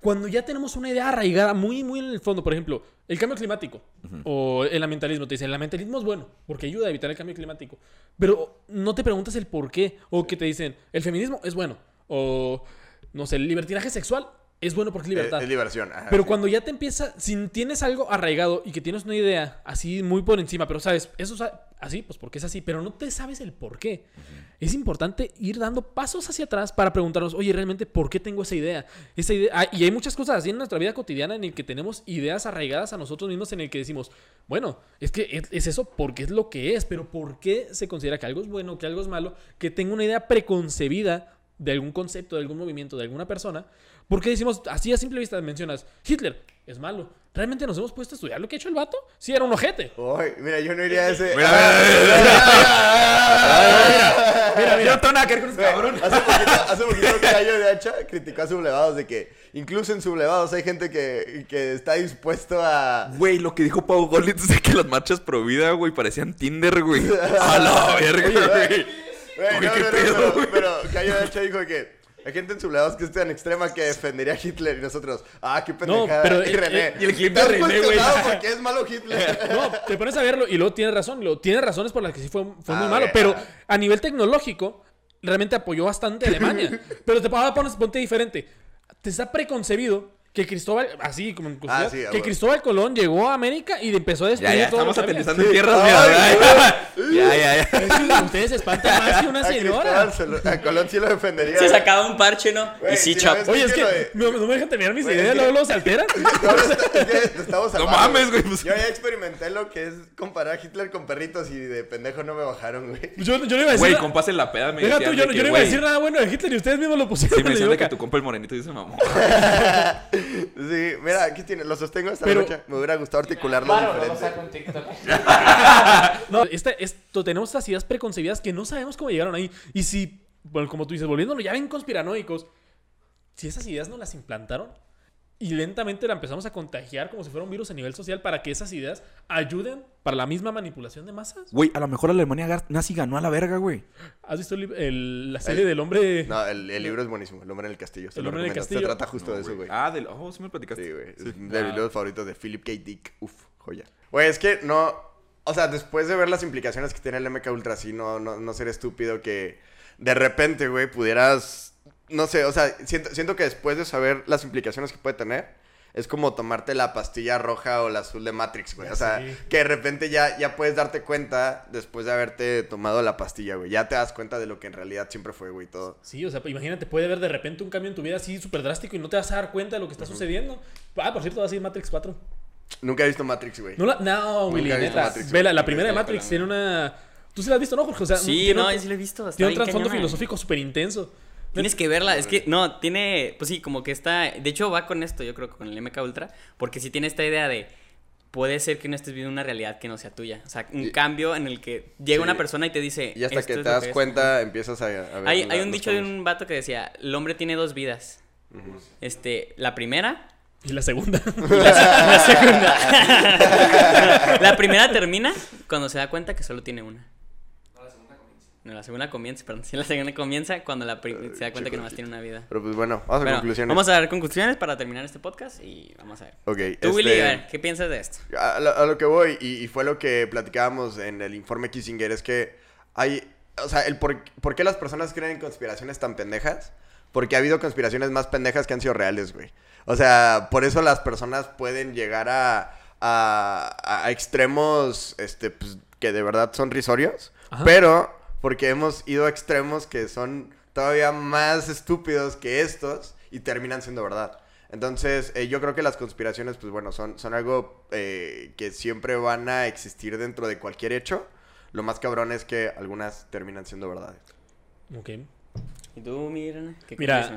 cuando ya tenemos una idea arraigada muy, muy en el fondo, por ejemplo, el cambio climático o el ambientalismo, te dicen, el ambientalismo es bueno porque ayuda a evitar el cambio climático. Pero no te preguntas el por qué. O que te dicen, el feminismo es bueno. O, no sé, el libertinaje sexual es bueno porque es libertad. Es, es ajá, Pero sí. cuando ya te empieza, si tienes algo arraigado y que tienes una idea así muy por encima, pero sabes, eso es así, pues porque es así, pero no te sabes el por qué. Es importante ir dando pasos hacia atrás para preguntarnos, oye, realmente, ¿por qué tengo esa idea? Esa idea ah, y hay muchas cosas así en nuestra vida cotidiana en el que tenemos ideas arraigadas a nosotros mismos en el que decimos, bueno, es que es, es eso porque es lo que es, pero ¿por qué se considera que algo es bueno, que algo es malo? Que tengo una idea preconcebida de algún concepto, de algún movimiento, de alguna persona. Porque decimos, así a simple vista mencionas, Hitler es malo. ¿Realmente nos hemos puesto a estudiar lo que ha hecho el vato? Sí, era un ojete. Uy, mira, yo no iría a ese. Mira, Mira, mira. Yo no tengo nada que ver con ese cabrón. Hace poquito, hace poquito Cayo de Hacha criticó a Sublevados de que incluso en Sublevados hay gente que, que está dispuesto a. Güey, lo que dijo Pau Golit es de que las marchas pro vida, güey, parecían Tinder, güey. A la verga, güey. Güey, no, qué no, no, pedo, pero, güey. pero Cayo de Hacha dijo que hay gente en Sublevados que es tan extrema que defendería a Hitler y nosotros, ah, qué pendejada. pero, y René, eh, y el clip de "Estás René, güey". porque es malo Hitler. (laughs) No, te pones a verlo y luego tiene razón. Luego tiene razones por las que sí fue, fue muy Ah, malo. Pero a nivel tecnológico, realmente apoyó bastante a Alemania. (laughs) pero te ponte diferente. Te está preconcebido que Cristóbal, así como en Ah, sí, que. Cristóbal Colón llegó a América y empezó a destruir ya, todo estamos aterrizando en tierras, (laughs) ya, ya, ya. Ustedes se espantan más que una A señora. Cristóbal se lo- a Colón sí lo defendería. Se sacaba un parche, ¿no? Y sí, si chap. Oye, es que de- no, no me dejan terminar mis ideas, luego los alteran. (laughs) No, mames, güey, pues. Yo ya experimenté lo que es comparar a Hitler con perritos y de pendejo no me bajaron, güey. Yo, yo no iba a decir. Güey, nada- compas en la peda me Deja tú, yo, no iba a decir nada bueno de Hitler y ustedes mismos lo pusieron Sí, me de que tu compa el morenito dice mamón. (laughs) Sí, mira, aquí tiene, lo sostengo hasta Pero- la noche. Me hubiera gustado articularlo Claro, diferente. saco en TikTok. (laughs) No, este, esto, tenemos estas ideas preconcebidas que no sabemos cómo llegaron ahí. Y si, bueno, como tú dices, volviéndolo ya ven conspiranoicos, si esas ideas no las implantaron y lentamente la empezamos a contagiar como si fuera un virus a nivel social para que esas ideas ayuden para la misma manipulación de masas. Güey, a lo mejor Alemania nazi ganó a la verga, güey. ¿Has visto el el- la serie El- del hombre? No, el, el libro es buenísimo. El hombre en el castillo. se El lo hombre en el recomiendo. castillo. Se trata justo de eso, güey. Ah, del. Oh, sí me platicaste. Sí, güey. Es Sí. de mis libros favoritos de Philip K. Dick. Uf, joya. Güey, es que no. O sea, después de ver las implicaciones que tiene el MK Ultra, sí, no, no, no ser estúpido que de repente, güey, pudieras. No sé, o sea, siento, siento que después de saber las implicaciones que puede tener, es como tomarte la pastilla roja o la azul de Matrix, güey. O sea, Sí. que de repente ya, ya puedes darte cuenta después de haberte tomado la pastilla, güey. Ya te das cuenta de lo que en realidad siempre fue, güey, todo. Sí, o sea, imagínate, puede haber de repente un cambio en tu vida así súper drástico y no te vas a dar cuenta de lo que está sucediendo. Ah, por cierto, va a ser Matrix 4. Nunca he visto Matrix, güey. No, la, no Willy, neta. Matrix, Ve, la, la primera de Matrix pelando. tiene una... ¿Tú sí la has visto, no, Jorge? O sea, Sí, no, un- sí lo he visto. está Tiene un trasfondo filosófico súper intenso. Tienes que verla, es que no, tiene, pues sí, como que está, de hecho va con esto, yo creo que con el MK Ultra, porque sí tiene esta idea de, puede ser que no estés viviendo una realidad que no sea tuya, o sea, un Y- cambio en el que llega Sí. una persona y te dice, Y hasta "Esto que es te das que es". cuenta, empiezas a, a ver. Hay, la- hay un dicho de un vato que decía, el hombre tiene dos vidas, este, la primera Y la segunda. (laughs) y la, la segunda. (laughs) la primera termina cuando se da cuenta que solo tiene una. No, la segunda comienza, perdón. (laughs) Sí, la segunda comienza cuando la se da cuenta que nomás tiene una vida. Pero pues bueno, vamos a Bueno, conclusiones. Vamos a dar conclusiones para terminar este podcast y vamos a ver. Ok, Tú, Willy, este- a ver, ¿qué piensas de esto? A, lo- a lo que voy, y, y fue lo que platicábamos en el informe Kissinger, es que hay. O sea, el por, por qué las personas creen en conspiraciones tan pendejas. Porque ha habido conspiraciones más pendejas que han sido reales, güey. O sea, por eso las personas pueden llegar a, a, a extremos este, pues, que de verdad son risorios, Ajá. pero porque hemos ido a extremos que son todavía más estúpidos que estos y terminan siendo verdad. Entonces, eh, yo creo que las conspiraciones, pues bueno, son, son algo eh, que siempre van a existir dentro de cualquier hecho. Lo más cabrón es que algunas terminan siendo verdades. Ok. ¿Y tú, Mirana? ¿Qué Mira?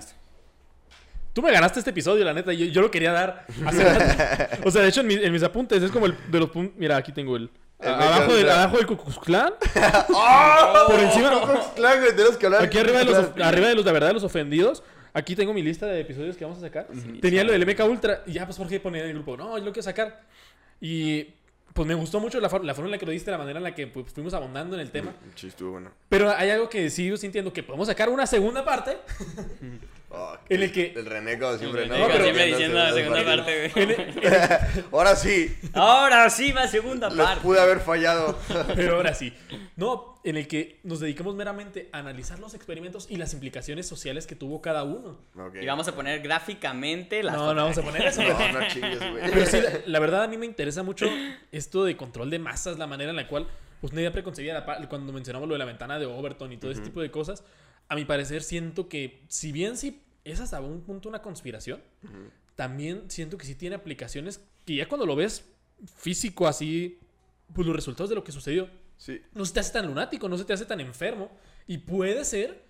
Tú me ganaste este episodio, la neta. Yo, yo lo quería dar. hace (laughs) o sea, de hecho, en, mi- en mis apuntes es como el de los puntos. Mira, aquí tengo el. Abajo, del, abajo del Klan. (laughs) ¡Oh! Por encima. Klan, güey, tenemos que hablar Aquí arriba de, los, arriba de los de verdad de los ofendidos. Aquí tengo mi lista de episodios que vamos a sacar. Tenía lo del MK Ultra. Y ya, pues, Jorge ponía en el grupo. No, yo lo quiero sacar. Y. Pues me gustó mucho la, la forma en la que lo diste, la manera en la que pues, fuimos abondando en el tema. Sí, estuvo bueno. Pero hay algo que sigo sintiendo que podemos sacar una segunda parte. (laughs) Oh, en el que. El renego siempre, El diciendo la segunda parte, güey. (laughs) Ahora sí. Ahora sí, va segunda Les parte. pude haber fallado. (laughs) Pero ahora sí. No, en el que nos dedicamos meramente a analizar los experimentos y las implicaciones sociales que tuvo cada uno. Y vamos a poner gráficamente las No, no vamos a poner eso. No, no chingues, güey. Pero sí, la, la verdad a mí me interesa mucho esto de control de masas, la manera en la cual, pues una idea preconcebida, la cuando mencionamos lo de la ventana de Overton y todo ese tipo de cosas, a mi parecer siento que, si bien sí es hasta un punto una conspiración, también siento que sí tiene aplicaciones que ya cuando lo ves físico así, pues los resultados de lo que sucedió, Sí. no se te hace tan lunático, no se te hace tan enfermo, y puede ser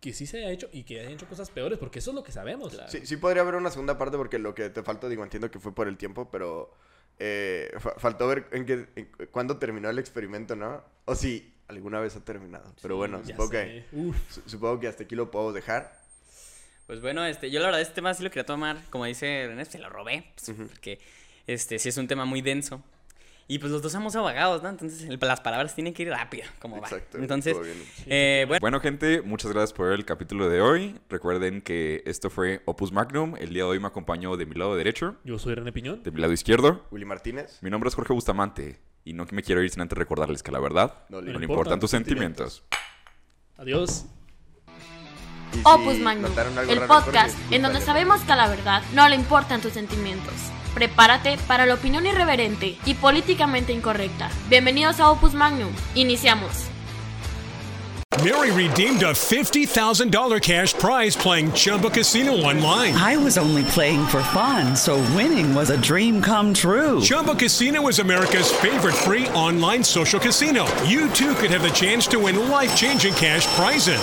que sí se haya hecho y que hayan hecho cosas peores, porque eso es lo que sabemos. Sí, sí podría haber una segunda parte porque lo que te faltó, digo, entiendo que fue por el tiempo, pero eh, fa- faltó ver en qué, en cu- cuándo terminó el experimento, ¿no? O si alguna vez ha terminado. Pero bueno, supongo que, su- supongo que hasta aquí lo podemos dejar. Pues bueno, este, yo la verdad este tema sí lo quería tomar, como dice René, se lo robé, pues, porque este sí es un tema muy denso. Y pues los dos somos abogados, ¿no? Entonces el- las palabras tienen que ir rápido, como va. Exacto, Entonces, eh, bueno, Bueno, gente, muchas gracias por ver el capítulo de hoy. Recuerden que esto fue Opus Magnum. El día de hoy me acompañó de mi lado derecho. Yo soy René Piñón. De mi lado izquierdo. Willy Martínez. Mi nombre es Jorge Bustamante. Y no que me quiero ir sin antes recordarles que la verdad No no le importan importan tus tus sentimientos. Adiós. Opus Magnum, el podcast en donde sabemos que a la verdad no le importan tus sentimientos. Prepárate para la opinión irreverente y políticamente incorrecta. Bienvenidos a Opus Magnum. Iniciamos. Mary redeemed a $50,000 cash prize playing Chumba Casino online. I was only playing for fun, so winning was a dream come true. Chumba Casino is America's favorite free online social casino. You too could have the chance to win life changing cash prizes.